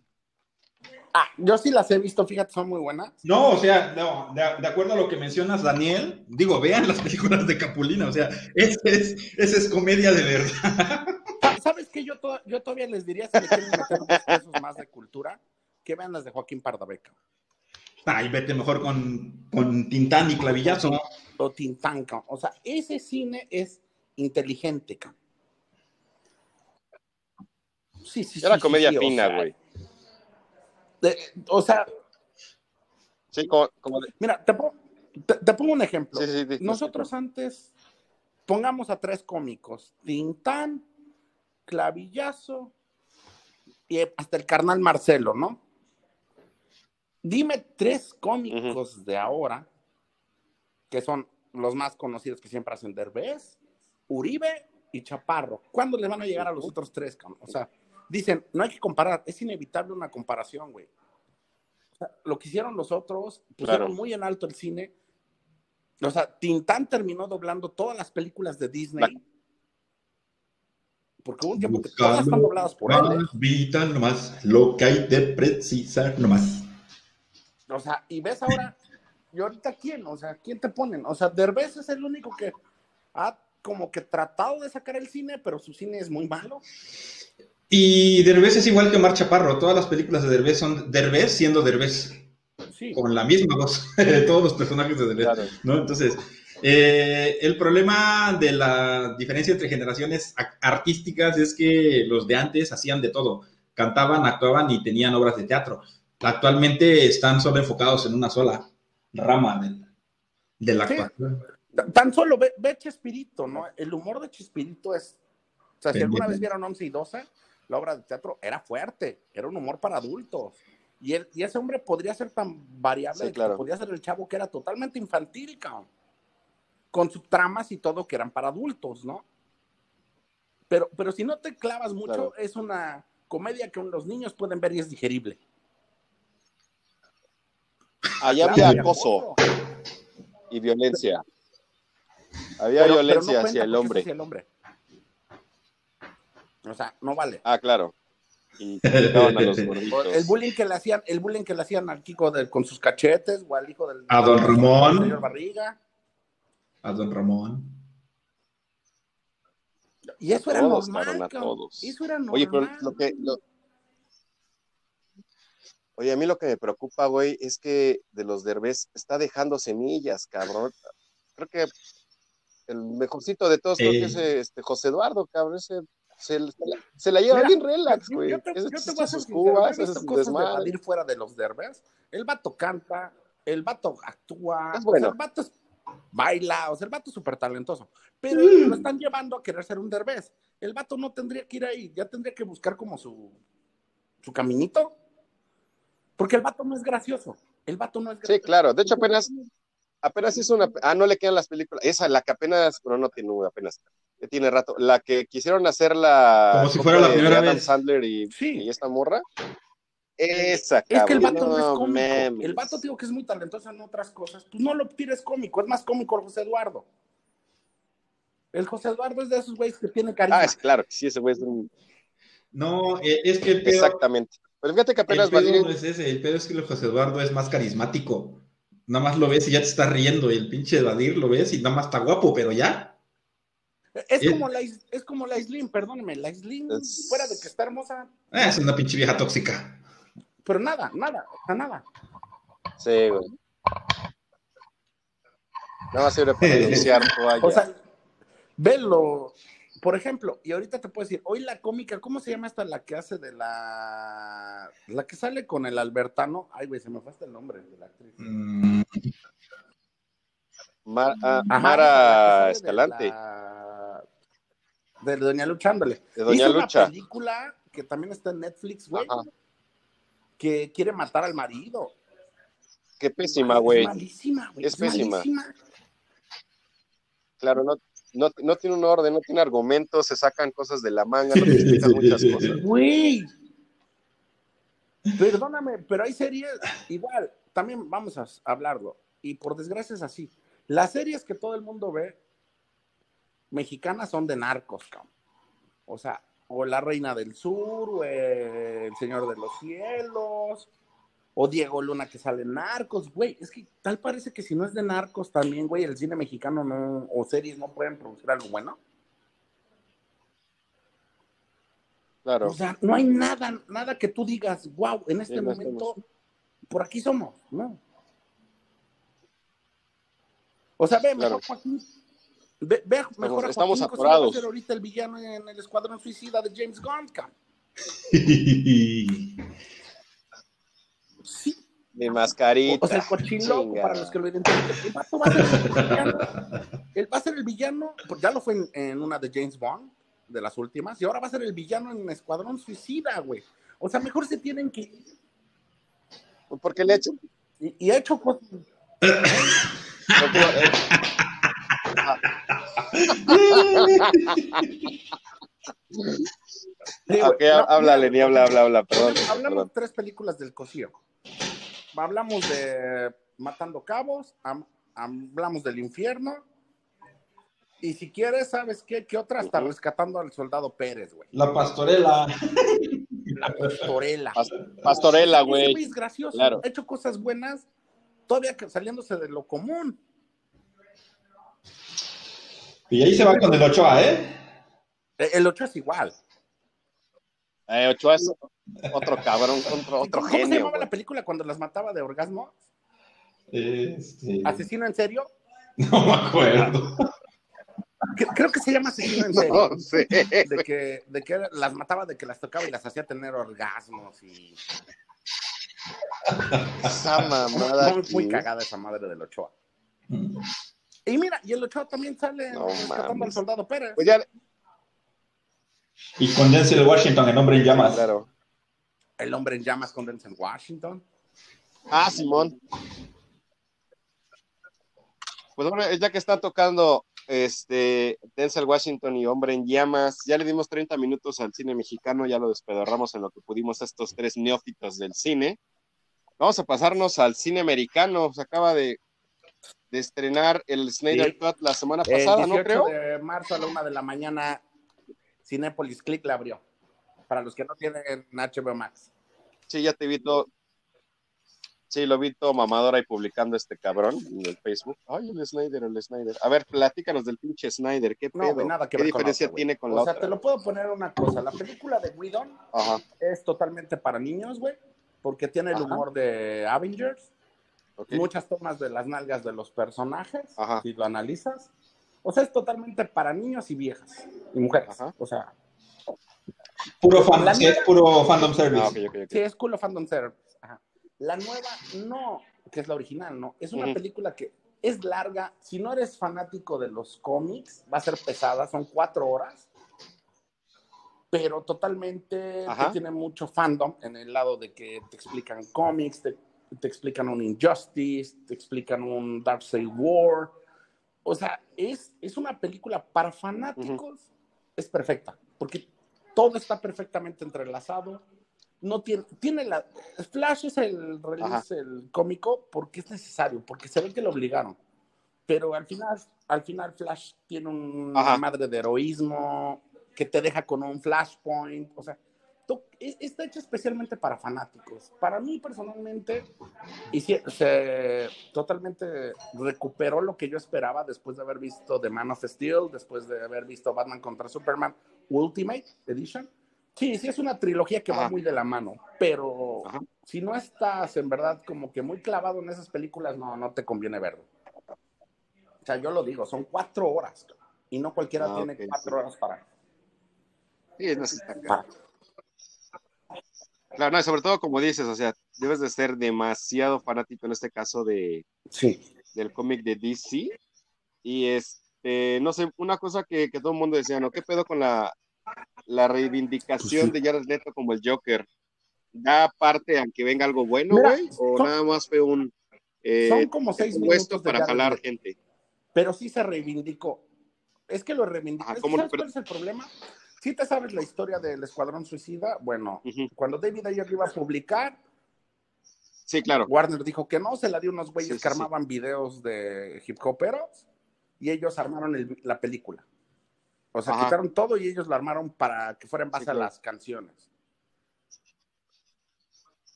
Speaker 2: Ah, yo sí las he visto, fíjate, son muy buenas.
Speaker 4: No, o sea, no, de, de acuerdo a lo que mencionas, Daniel, digo, vean las películas de Capulina, o sea, esa es, comedia de verdad.
Speaker 2: Sa- ¿Sabes qué? Yo, to- yo todavía les diría si le quieren meter dos pesos más de cultura. que vean las de Joaquín Pardabeca.
Speaker 4: Ay, vete mejor con, con Tintán y Clavillazo.
Speaker 2: O Tintán, cabrón. O sea, ese cine es inteligente, cabrón. Sí, sí,
Speaker 3: Era
Speaker 2: sí,
Speaker 3: comedia
Speaker 2: sí, o
Speaker 3: fina,
Speaker 2: sea,
Speaker 3: güey.
Speaker 2: De- O sea,
Speaker 3: Sí, como, como de-
Speaker 2: mira, te, pongo- te- te pongo un ejemplo.
Speaker 3: sí, sí, sí, sí,
Speaker 2: Nosotros antes pongamos a tres cómicos: Tintán, Clavillazo y hasta el carnal Marcelo, ¿no? Dime tres cómicos de ahora que son los más conocidos que siempre hacen Derbez, Uribe y Chaparro. ¿Cuándo le van a llegar a los otros tres? O sea, dicen, no hay que comparar, es inevitable una comparación, güey. O sea, lo que hicieron los otros, pusieron
Speaker 3: Claro.
Speaker 2: muy en alto el cine. O sea, Tintán terminó doblando todas las películas de Disney. Porque hubo un tiempo que todas están dobladas por él. ¿eh?
Speaker 4: Más vital nomás, lo que hay de precisar nomás.
Speaker 2: O sea, y ves ahora, y ahorita quién, o sea, ¿quién te ponen? O sea, Derbez es el único que ha como que tratado de sacar el cine, pero su cine es muy malo.
Speaker 4: Y Derbez es igual que Omar Chaparro. Todas las películas de Derbez son Derbez siendo Derbez.
Speaker 2: Sí.
Speaker 4: Con la misma voz de todos los personajes de Derbez.
Speaker 3: Claro.
Speaker 4: ¿no? Entonces, eh, el problema de la diferencia entre generaciones artísticas es que los de antes hacían de todo. Cantaban, actuaban y tenían obras de teatro. Actualmente están solo enfocados en una sola rama del- de la
Speaker 2: Sí.
Speaker 4: actuación.
Speaker 2: Tan solo ve, ve Chespirito, ¿no? El humor de Chespirito es. O sea, si alguna vez vieron 11 y 12, la obra de teatro era fuerte, era un humor para adultos. Y, él, y ese hombre podría ser tan variable,
Speaker 3: Sí,
Speaker 2: que podría ser el chavo que era totalmente infantil, cabrón. Con sus tramas y todo que eran para adultos, ¿no? Pero, pero si no te clavas mucho,
Speaker 3: Claro.
Speaker 2: es una comedia que los niños pueden ver y es digerible.
Speaker 3: Allá
Speaker 2: Claro,
Speaker 3: había acoso y violencia. Había
Speaker 2: Pero- pero no
Speaker 3: violencia el
Speaker 2: hacia el hombre. O sea, no vale.
Speaker 3: Ah, claro. Y a los.
Speaker 2: El bullying que le hacían, el bullying que le hacían al Kiko con sus cachetes o al hijo del
Speaker 4: A don Ramón.
Speaker 2: señor Barriga.
Speaker 4: A don Ramón.
Speaker 2: Y eso era
Speaker 3: Todos,
Speaker 2: normal.
Speaker 3: a todos.
Speaker 2: Eso era normal.
Speaker 3: Oye, pero lo que. lo- Oye, a mí lo que me preocupa, güey, es que de los derbés está dejando semillas, cabrón. Creo que el mejorcito de todos, creo que es este, José Eduardo, cabrón. Ese se, la- se la lleva
Speaker 2: Mira,
Speaker 3: bien relax, güey.
Speaker 2: Yo, te, yo te voy a
Speaker 3: cubas,
Speaker 2: visto
Speaker 3: ese es
Speaker 2: cosas de
Speaker 3: desmadre.
Speaker 2: Badir fuera de los derbes. El vato canta, el vato actúa,
Speaker 3: Es
Speaker 2: o sea,
Speaker 3: bueno.
Speaker 2: el vato es- baila, o sea, el vato es súper talentoso. Pero
Speaker 3: Mm.
Speaker 2: lo están llevando a querer ser un derbez. El vato no tendría que ir ahí, ya tendría que buscar como su, su caminito. Porque el vato no es gracioso. El vato no es
Speaker 3: Sí,
Speaker 2: gracioso.
Speaker 3: claro. De hecho, apenas, apenas hizo una. Ah, no le quedan las películas. Esa, la que apenas, pero no tiene apenas. Que tiene rato. La que quisieron hacer la.
Speaker 4: Como si fuera la primera
Speaker 3: Adam
Speaker 4: vez.
Speaker 3: Sandler y,
Speaker 2: Sí.
Speaker 3: y esta morra. Esa,
Speaker 2: Es que el vato no, es cómico.
Speaker 3: mames.
Speaker 2: El vato, digo que es muy talentoso en otras cosas. Pues no lo tires cómico. Es más cómico el José Eduardo. El José Eduardo es de esos güeyes que tiene carisma.
Speaker 3: Ah, es claro, que sí, ese güey es un.
Speaker 4: No, eh, es que el pedo,
Speaker 3: Exactamente. Pero fíjate que
Speaker 4: el
Speaker 3: apenas
Speaker 4: pedo
Speaker 3: Badir-
Speaker 4: no es ese, el pedo es que el José Eduardo es más carismático. Nada más lo ves y ya te está riendo. Y el pinche Badir lo ves y nada más está guapo, pero ya.
Speaker 2: Es
Speaker 4: Eh.
Speaker 2: como la, es como la Islin, perdóneme. La
Speaker 3: Es-
Speaker 2: fuera de que está hermosa,
Speaker 4: eh, es una pinche vieja tóxica.
Speaker 2: pero nada, nada, nada.
Speaker 3: Sí, güey. Nada más sirve para denunciar.
Speaker 2: O sea, velo. Por ejemplo, y ahorita te puedo decir, hoy la cómica, ¿cómo se llama esta la que hace de la. La que sale con el Albertano? Ay, güey, se me fue hasta el nombre de la actriz.
Speaker 4: Mm,
Speaker 3: Mar- ah,
Speaker 2: Ajá,
Speaker 3: Mara Escalante,
Speaker 2: la- De, Doña Lucha, ándale.
Speaker 3: de Doña
Speaker 2: Hizo
Speaker 3: Lucha.
Speaker 2: una película que también está en Netflix, güey,
Speaker 3: Ajá.
Speaker 2: que quiere matar al marido.
Speaker 3: Qué pésima,
Speaker 2: Es
Speaker 3: güey.
Speaker 2: malísima, güey.
Speaker 3: Es
Speaker 2: Es,
Speaker 3: pésima.
Speaker 2: malísima.
Speaker 3: Claro, no, no, no tiene un orden, no tiene argumentos, se sacan cosas de la manga, no te explican muchas cosas.
Speaker 2: Güey. Perdóname, pero hay series igual, también vamos a hablarlo. Y por desgracia es así. Las series que todo el mundo ve mexicanas son de narcos, cabrón. O sea, o La Reina del Sur, o El Señor de los Cielos, o Diego Luna que sale en narcos, güey. Es que tal parece que si no es de narcos también, güey, el cine mexicano no, o series no pueden producir algo bueno.
Speaker 3: Claro.
Speaker 2: O sea, no hay nada, nada que tú digas, wow, en este momento, por aquí somos, ¿no? O sea, ve,
Speaker 3: Claro.
Speaker 2: mejor Joaquín, ve, ve mejor a Joaquín
Speaker 3: estamos
Speaker 2: Cosío va a ser ahorita el villano en el Escuadrón Suicida de James Gunn. Sí,
Speaker 3: Mi mascarita.
Speaker 2: o sea, el
Speaker 3: Chinga.
Speaker 2: para los que lo identifiquen, el vato va a ser el villano, él va a ser el villano, pues ya lo fue en, en una de James Bond, de las últimas, y ahora va a ser el villano en Escuadrón Suicida, güey. O sea, mejor se tienen que ir.
Speaker 3: Porque le he hecho.
Speaker 2: Y, y ha hecho cosas. Sí,
Speaker 3: ok.
Speaker 2: No,
Speaker 3: háblale, ni habla, habla, habla, perdón.
Speaker 2: Hablamos
Speaker 3: perdón.
Speaker 2: tres películas del Cosío. Hablamos de Matando Cabos, am- hablamos del infierno. Y si quieres, ¿sabes qué? ¿Qué otra? Está
Speaker 3: Ujú.
Speaker 2: rescatando al soldado Pérez, güey.
Speaker 4: La pastorela.
Speaker 2: La pastorela.
Speaker 3: Pas- Pastorela, güey.
Speaker 2: es gracioso.
Speaker 3: Claro.
Speaker 2: Ha hecho cosas buenas, todavía saliéndose de lo común.
Speaker 4: Y ahí se va con el Ochoa, ¿eh?
Speaker 2: Eh, El 8 es igual.
Speaker 3: Eh, Ochoa es otro cabrón, otro, otro
Speaker 2: ¿Cómo se
Speaker 3: genio.
Speaker 2: llamaba
Speaker 3: güey.
Speaker 2: la película cuando las mataba de orgasmo?
Speaker 4: Este,
Speaker 2: ¿Asesino en serio?
Speaker 4: no me acuerdo.
Speaker 2: Creo que se llama Asesino en serio.
Speaker 3: No sé.
Speaker 2: de que, de que las mataba, de que las tocaba y las hacía tener orgasmos y
Speaker 3: Esa mamada.
Speaker 2: muy, muy cagada esa madre del Ochoa. Y mira, y el Ochoa también sale
Speaker 3: No
Speaker 2: rescatando al soldado Pérez.
Speaker 3: Pues ya,
Speaker 4: Y con Denzel Washington, el hombre en llamas.
Speaker 3: claro.
Speaker 2: El hombre en llamas con Denzel Washington.
Speaker 3: Ah, Simón. Pues bueno, ya que está tocando este Denzel Washington y Hombre en Llamas, ya le dimos 30 minutos al cine mexicano, ya lo despedorramos en lo que pudimos a estos tres neófitos del cine. Vamos a pasarnos al cine americano. Se acaba de, de estrenar el Snyder
Speaker 2: Sí.
Speaker 3: Cut la semana
Speaker 2: El
Speaker 3: pasada, ¿no
Speaker 2: 18
Speaker 3: creo?
Speaker 2: de marzo a la una de la mañana, Cinépolis Click la abrió. Para los que no tienen HBO Max.
Speaker 3: Sí, ya te vi todo. Sí, lo vi todo mamadora y publicando este cabrón en el Facebook. Ay, el Snyder, el Snyder. A ver, platícanos del pinche Snyder. ¿Qué
Speaker 2: No,
Speaker 3: pedo?
Speaker 2: güey, nada que
Speaker 3: ¿Qué
Speaker 2: ver con la
Speaker 3: diferencia tiene con
Speaker 2: o
Speaker 3: la
Speaker 2: sea,
Speaker 3: otra?
Speaker 2: te lo puedo poner una cosa. La película de Whedon
Speaker 3: Ajá,
Speaker 2: es totalmente para niños, güey. Porque tiene el
Speaker 3: Ajá.
Speaker 2: humor de Avengers.
Speaker 3: Ok.
Speaker 2: muchas tomas de las nalgas de los personajes,
Speaker 3: Ajá.
Speaker 2: si lo analizas. O sea, es totalmente para niños y viejas y mujeres.
Speaker 3: Ajá.
Speaker 2: O sea,
Speaker 4: Puro, fan,
Speaker 2: La
Speaker 4: sí, es puro fandom service.
Speaker 3: Ah,
Speaker 2: sí, es cool of fandom service. Ajá. La nueva, no, que es la original, no. Es una
Speaker 3: Ujú.
Speaker 2: película que es larga. Si no eres fanático de los cómics, va a ser pesada, son cuatro horas. Pero totalmente que tiene mucho fandom en el lado de que te explican cómics, te, te explican un Injustice, te explican un Darkseid War. O sea, es, es una película para fanáticos, es perfecta, porque todo está perfectamente entrelazado. No tiene, tiene la. Flash es el release, el cómico, porque es necesario, porque se ve que lo obligaron. Pero al final, al final Flash tiene una
Speaker 3: Ajá.
Speaker 2: madre de heroísmo que te deja con un flashpoint. O sea, está hecho especialmente para fanáticos. Para mí personalmente, y sí, se totalmente recuperó lo que yo esperaba después de haber visto The Man of Steel, después de haber visto Batman contra Superman Ultimate Edition. Sí, sí es una trilogía que va muy de la mano, pero
Speaker 3: Ajá.
Speaker 2: si no estás en verdad como que muy clavado en esas películas, no, no te conviene verlo. O sea, yo lo digo, son cuatro horas y no cualquiera
Speaker 3: Ah,
Speaker 2: tiene
Speaker 3: ok,
Speaker 2: cuatro
Speaker 3: sí.
Speaker 2: horas para,
Speaker 3: Sí, no, está
Speaker 2: para-.
Speaker 3: Claro, no, sobre todo como dices, o sea, debes de ser demasiado fanático en este caso de,
Speaker 2: Sí.
Speaker 3: del cómic de DC. Y este, no sé, una cosa que, que todo el mundo decía, ¿no? ¿Qué pedo con la, la reivindicación
Speaker 2: Pues
Speaker 3: de Jared Leto como el Joker? ¿Da parte a que venga algo bueno, güey? ¿O
Speaker 2: son-
Speaker 3: nada más fue un eh,
Speaker 2: Son como seis
Speaker 3: puesto para jalar gente?
Speaker 2: pero sí se reivindicó. Es que lo reivindicó.
Speaker 3: ¿cómo
Speaker 2: ¿Sabes cuál es el problema? Si te sabes la historia del Escuadrón Suicida, bueno, cuando David Ayer iba a publicar,
Speaker 3: Sí, claro.
Speaker 2: Warner dijo que no, se la dio unos güeyes
Speaker 3: Sí, sí,
Speaker 2: que armaban videos de hip hoperos y ellos armaron el- la película. O sea,
Speaker 3: Ajá.
Speaker 2: quitaron todo y ellos lo armaron para que fuera en base
Speaker 3: claro.
Speaker 2: a las canciones.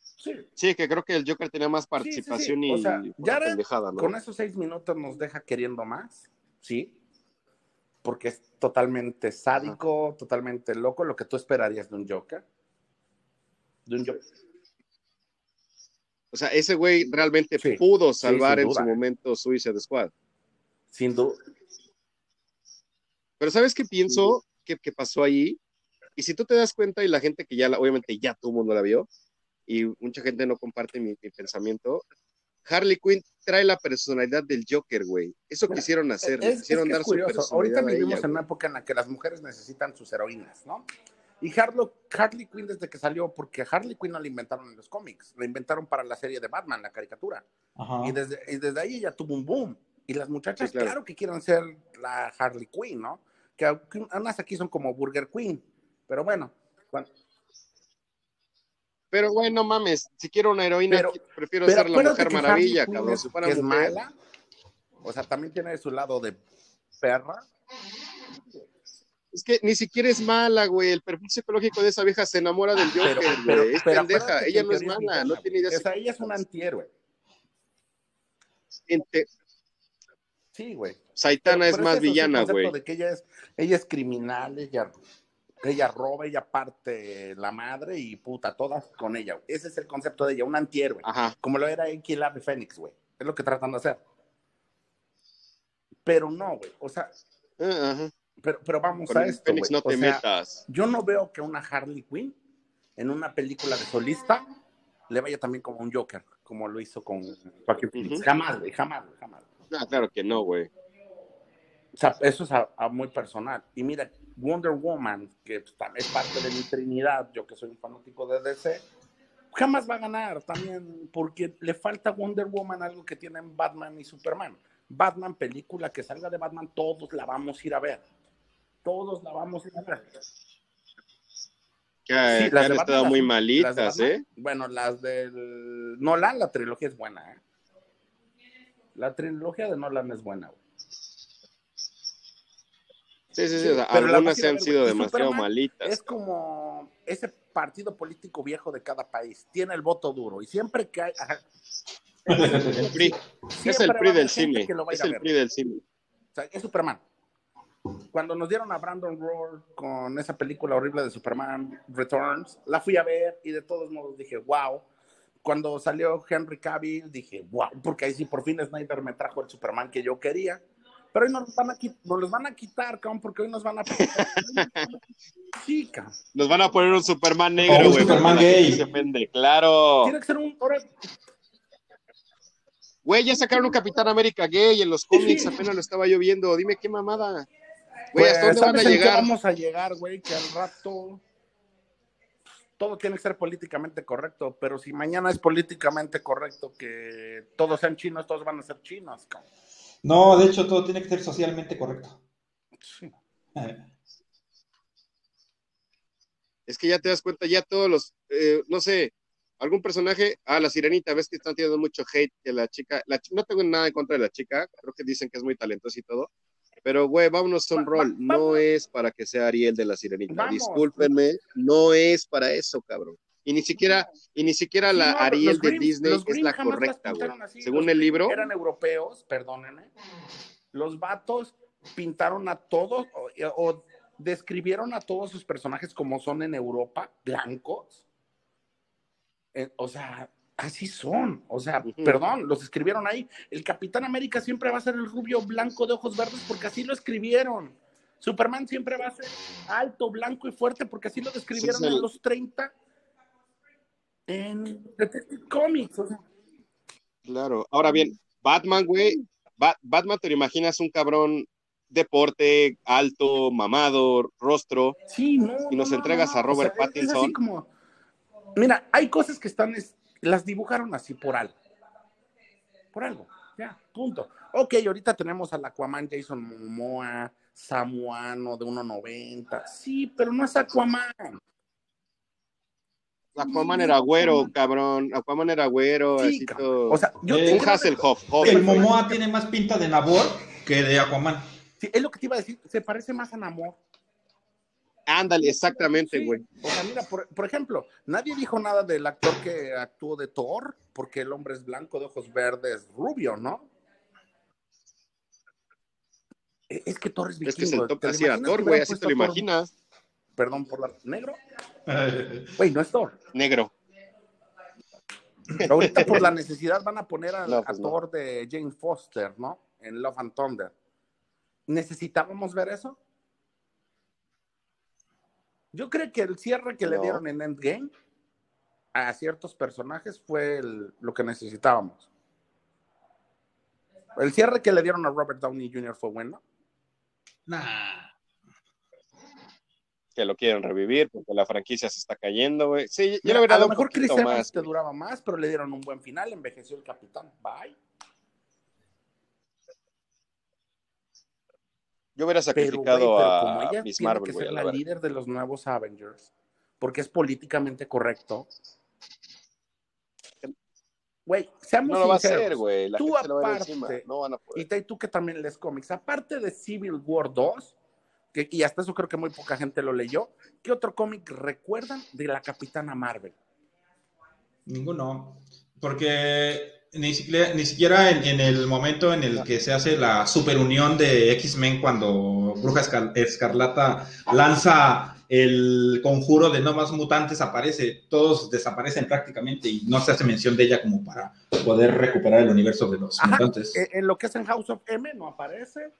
Speaker 2: Sí,
Speaker 3: Sí, que creo que el Joker tenía más
Speaker 2: sí, sí.
Speaker 3: participación
Speaker 2: O
Speaker 3: y
Speaker 2: sea,
Speaker 3: pendejada, ¿no?
Speaker 2: con esos seis minutos nos deja queriendo más, sí. Porque es totalmente sádico, totalmente loco, lo que tú esperarías de un Joker. De un Joker.
Speaker 3: O sea, ese güey realmente
Speaker 2: Sí,
Speaker 3: pudo salvar en su momento Suicide Squad.
Speaker 2: Sin duda.
Speaker 3: Pero ¿sabes qué pienso que, que pasó ahí? Y si tú te das cuenta y la gente que ya, la, obviamente ya todo el mundo la vio, y mucha gente no comparte mi, mi pensamiento, Harley Quinn trae la personalidad del Joker, güey. Eso
Speaker 2: Mira,
Speaker 3: quisieron hacer,
Speaker 2: Es, es
Speaker 3: quisieron
Speaker 2: que
Speaker 3: dar
Speaker 2: es
Speaker 3: su
Speaker 2: curioso.
Speaker 3: personalidad
Speaker 2: Ahorita vivimos
Speaker 3: ella,
Speaker 2: en una época en la que las mujeres necesitan sus heroínas, ¿no? Y Harley, Harley Quinn desde que salió, porque Harley Quinn no la inventaron en los cómics, la inventaron para la serie de Batman, la caricatura.
Speaker 4: Ajá.
Speaker 2: Y desde, y desde ahí ella tuvo un boom. Y las muchachas,
Speaker 3: Sí, claro.
Speaker 2: claro. que quieren ser la Harley Quinn, ¿no? Que aunque unas aquí son como Burger Queen. Pero bueno, cuando-
Speaker 3: Pero güey, no mames, si quiero una heroína,
Speaker 2: Pero-
Speaker 3: prefiero
Speaker 2: pero
Speaker 3: ser la Mujer Maravilla, cabrón.
Speaker 2: es-
Speaker 3: Si fuera
Speaker 2: que es
Speaker 3: mujer.
Speaker 2: mala. O sea, también tiene su lado de perra.
Speaker 3: Es que ni siquiera es mala, güey. El perfil psicológico de esa vieja se enamora del Joker,
Speaker 2: pero,
Speaker 3: güey. Es pendeja. Ella no es
Speaker 2: teoría
Speaker 3: mala, no tiene idea.
Speaker 2: O sea, ella es un antihéroe.
Speaker 3: Gente-
Speaker 2: Sí, güey.
Speaker 3: Saitana es más villana, güey.
Speaker 2: De que ella es, ella es criminal, ella, ella roba, ella parte la madre y puta, todas con ella. güey. Ese es el concepto de ella, un antihéroe.
Speaker 3: Ajá.
Speaker 2: Como lo era Enki Larry Fénix, güey. Es lo que tratan de hacer. Pero no, güey. O sea,
Speaker 3: Ah, Ajá.
Speaker 2: pero, pero vamos
Speaker 3: Con
Speaker 2: a esto,
Speaker 3: Fénix no te
Speaker 2: o sea,
Speaker 3: metas.
Speaker 2: yo no veo que una Harley Quinn en una película de solista le vaya también como un Joker, como lo hizo con Joaquin Phoenix.
Speaker 3: Ujú.
Speaker 2: Jamás, güey, jamás, jamás.
Speaker 3: Claro que no, güey.
Speaker 2: O sea, eso es a- a muy personal. Y mira, Wonder Woman, que también es parte de mi trinidad, yo que soy un fanático de DC, jamás va a ganar también, porque le falta Wonder Woman algo que tienen Batman y Superman. Batman, película que salga de Batman, todos la vamos a ir a ver. Todos la vamos a ir a ver.
Speaker 3: Que,
Speaker 2: Sí,
Speaker 3: que
Speaker 2: las
Speaker 3: han estado
Speaker 2: Batman,
Speaker 3: muy malitas,
Speaker 2: las
Speaker 3: ¿eh?
Speaker 2: Bueno, las del Nolan, la trilogía es buena, ¿eh? La trilogía de Nolan es buena, güey.
Speaker 3: Sí, sí, sí. O sea, algunas se han sido demasiado
Speaker 2: Superman
Speaker 3: malitas.
Speaker 2: Es como ese partido político viejo de cada país. Tiene el voto duro. Y siempre que hay.
Speaker 3: El PRI. Es el PRI del cine. Es el. PRI del cine.
Speaker 2: O sea, es Superman. Cuando nos dieron a Brandon Roar con esa película horrible de Superman Returns, la fui a ver y de todos modos dije, wow. Cuando salió Henry Cavill, dije, wow, porque ahí sí por fin Snyder me trajo el Superman que yo quería. Pero hoy nos, los van a, nos los van a quitar, cabrón, porque hoy nos van a... Cabrón.
Speaker 3: Nos van a poner un Superman negro,
Speaker 4: un
Speaker 3: güey.
Speaker 4: Superman
Speaker 3: la gente
Speaker 4: gay.
Speaker 3: se ofende. Claro.
Speaker 2: Tiene que ser un... ahora-
Speaker 3: Güey, ya sacaron un Capitán América gay en los cómics.
Speaker 2: Sí.
Speaker 3: Apenas lo estaba yo viendo. Dime qué mamada. Güey,
Speaker 2: Pues,
Speaker 3: ¿hasta dónde van a
Speaker 2: vamos a llegar, güey? Que al rato todo tiene que ser políticamente correcto, pero si mañana es políticamente correcto que todos sean chinos, todos van a ser chinos. cabrón.
Speaker 4: No, de hecho, todo tiene que ser socialmente correcto.
Speaker 2: Sí.
Speaker 4: Eh,
Speaker 3: Es que ya te das cuenta, ya todos los, eh, no sé, algún personaje, ah, la sirenita, ves que están teniendo mucho hate, que la chica, la, no tengo nada en contra de la chica, creo que dicen que es muy talentosa y todo, pero güey, vámonos a un rol, no es para que sea Ariel de la sirenita,
Speaker 2: Vamos.
Speaker 3: discúlpenme, no es para eso, cabrón. Y ni siquiera, y ni siquiera la
Speaker 2: no,
Speaker 3: Ariel de
Speaker 2: Grimm-
Speaker 3: Disney es la correcta, güey. Según
Speaker 2: Los
Speaker 3: el libro,
Speaker 2: Eran europeos, perdónenme. Los vatos pintaron a todos o, o describieron a todos sus personajes como son en Europa, blancos. Eh, o sea, así son. O sea, perdón, los escribieron ahí. El Capitán América siempre va a ser el rubio blanco de ojos verdes porque así lo escribieron. Superman siempre va a ser alto, blanco y fuerte porque así lo describieron
Speaker 3: Sí,
Speaker 2: en los 30 en Detective Comics. O sea,
Speaker 3: Claro. Ahora bien, Batman, güey. Ba- Batman, te lo imaginas un cabrón deporte, alto, mamado, rostro.
Speaker 2: sí, no.
Speaker 3: Y nos
Speaker 2: no, no,
Speaker 3: entregas
Speaker 2: no,
Speaker 3: a Robert
Speaker 2: o sea, es- es así
Speaker 3: Pattinson.
Speaker 2: como- mira, hay cosas que están, es- las dibujaron así por algo. Por algo, ya, punto. Ok, ahorita tenemos al Aquaman Jason Momoa, samuano de 1.90. Sí, pero no es Aquaman.
Speaker 3: Aquaman era güero, cabrón. Aquaman era güero,
Speaker 2: Sí,
Speaker 3: así
Speaker 2: cabrón.
Speaker 3: todo.
Speaker 2: O sea, yo
Speaker 4: Eh,
Speaker 3: un Hasselhoff,
Speaker 4: El. Momoa tiene más pinta de Nabor que de Aquaman.
Speaker 2: Sí, es lo que te iba a decir, se parece más a Namor.
Speaker 3: Ándale, exactamente,
Speaker 2: Sí,
Speaker 3: güey.
Speaker 2: O sea, mira, por, por ejemplo, nadie dijo nada del actor que actuó de Thor, porque el hombre es blanco, de ojos verdes, rubio, ¿no? E, Es que Thor es
Speaker 3: Es que se
Speaker 2: vikingo.
Speaker 3: le toca
Speaker 2: ¿Te
Speaker 3: así a
Speaker 2: imaginas
Speaker 3: Thor, güey, así te lo imaginas.
Speaker 2: Perdón por la... ¿Negro? Güey, no es Thor.
Speaker 3: Negro.
Speaker 2: Ahorita por la necesidad van a poner al
Speaker 3: No, pues no.
Speaker 2: actor de Jane Foster, ¿no? En Love and Thunder. ¿Necesitábamos ver eso? Yo creo que el cierre que le dieron en Endgame a ciertos personajes fue el- lo que necesitábamos. El cierre que le dieron a Robert Downey Jr. fue bueno.
Speaker 4: Nah.
Speaker 3: Que lo quieren revivir porque la franquicia se está cayendo, güey. Sí, yo
Speaker 2: Mira, a lo mejor Chris Evans te duraba más, pero le dieron un buen final, envejeció el capitán. Bye.
Speaker 3: Yo hubiera
Speaker 2: Pero,
Speaker 3: sacrificado
Speaker 2: güey, pero como
Speaker 3: a
Speaker 2: ella
Speaker 3: Miss
Speaker 2: tiene
Speaker 3: Marvel,
Speaker 2: que
Speaker 3: güey.
Speaker 2: ser la líder de los nuevos Avengers, porque es políticamente correcto. Güey, seamos
Speaker 3: No lo va a
Speaker 2: sinceros.
Speaker 3: hacer, güey.
Speaker 2: Tú aparte-
Speaker 3: encima. No van a poder.
Speaker 2: Y tú que también lees cómics, aparte de Civil War 2, que, y hasta eso creo que muy poca gente lo leyó, ¿qué otro cómic recuerdan de la Capitana Marvel?
Speaker 4: Ninguno. Porque ni siquiera, ni siquiera en, en el momento en el que se hace la superunión de X-Men cuando Bruja Escar- Escarlata lanza el conjuro de no más mutantes aparece, todos desaparecen prácticamente y no se hace mención de ella como para poder recuperar el universo de los
Speaker 2: Ajá,
Speaker 4: mutantes.
Speaker 2: eh, En lo que es en House of M no aparece.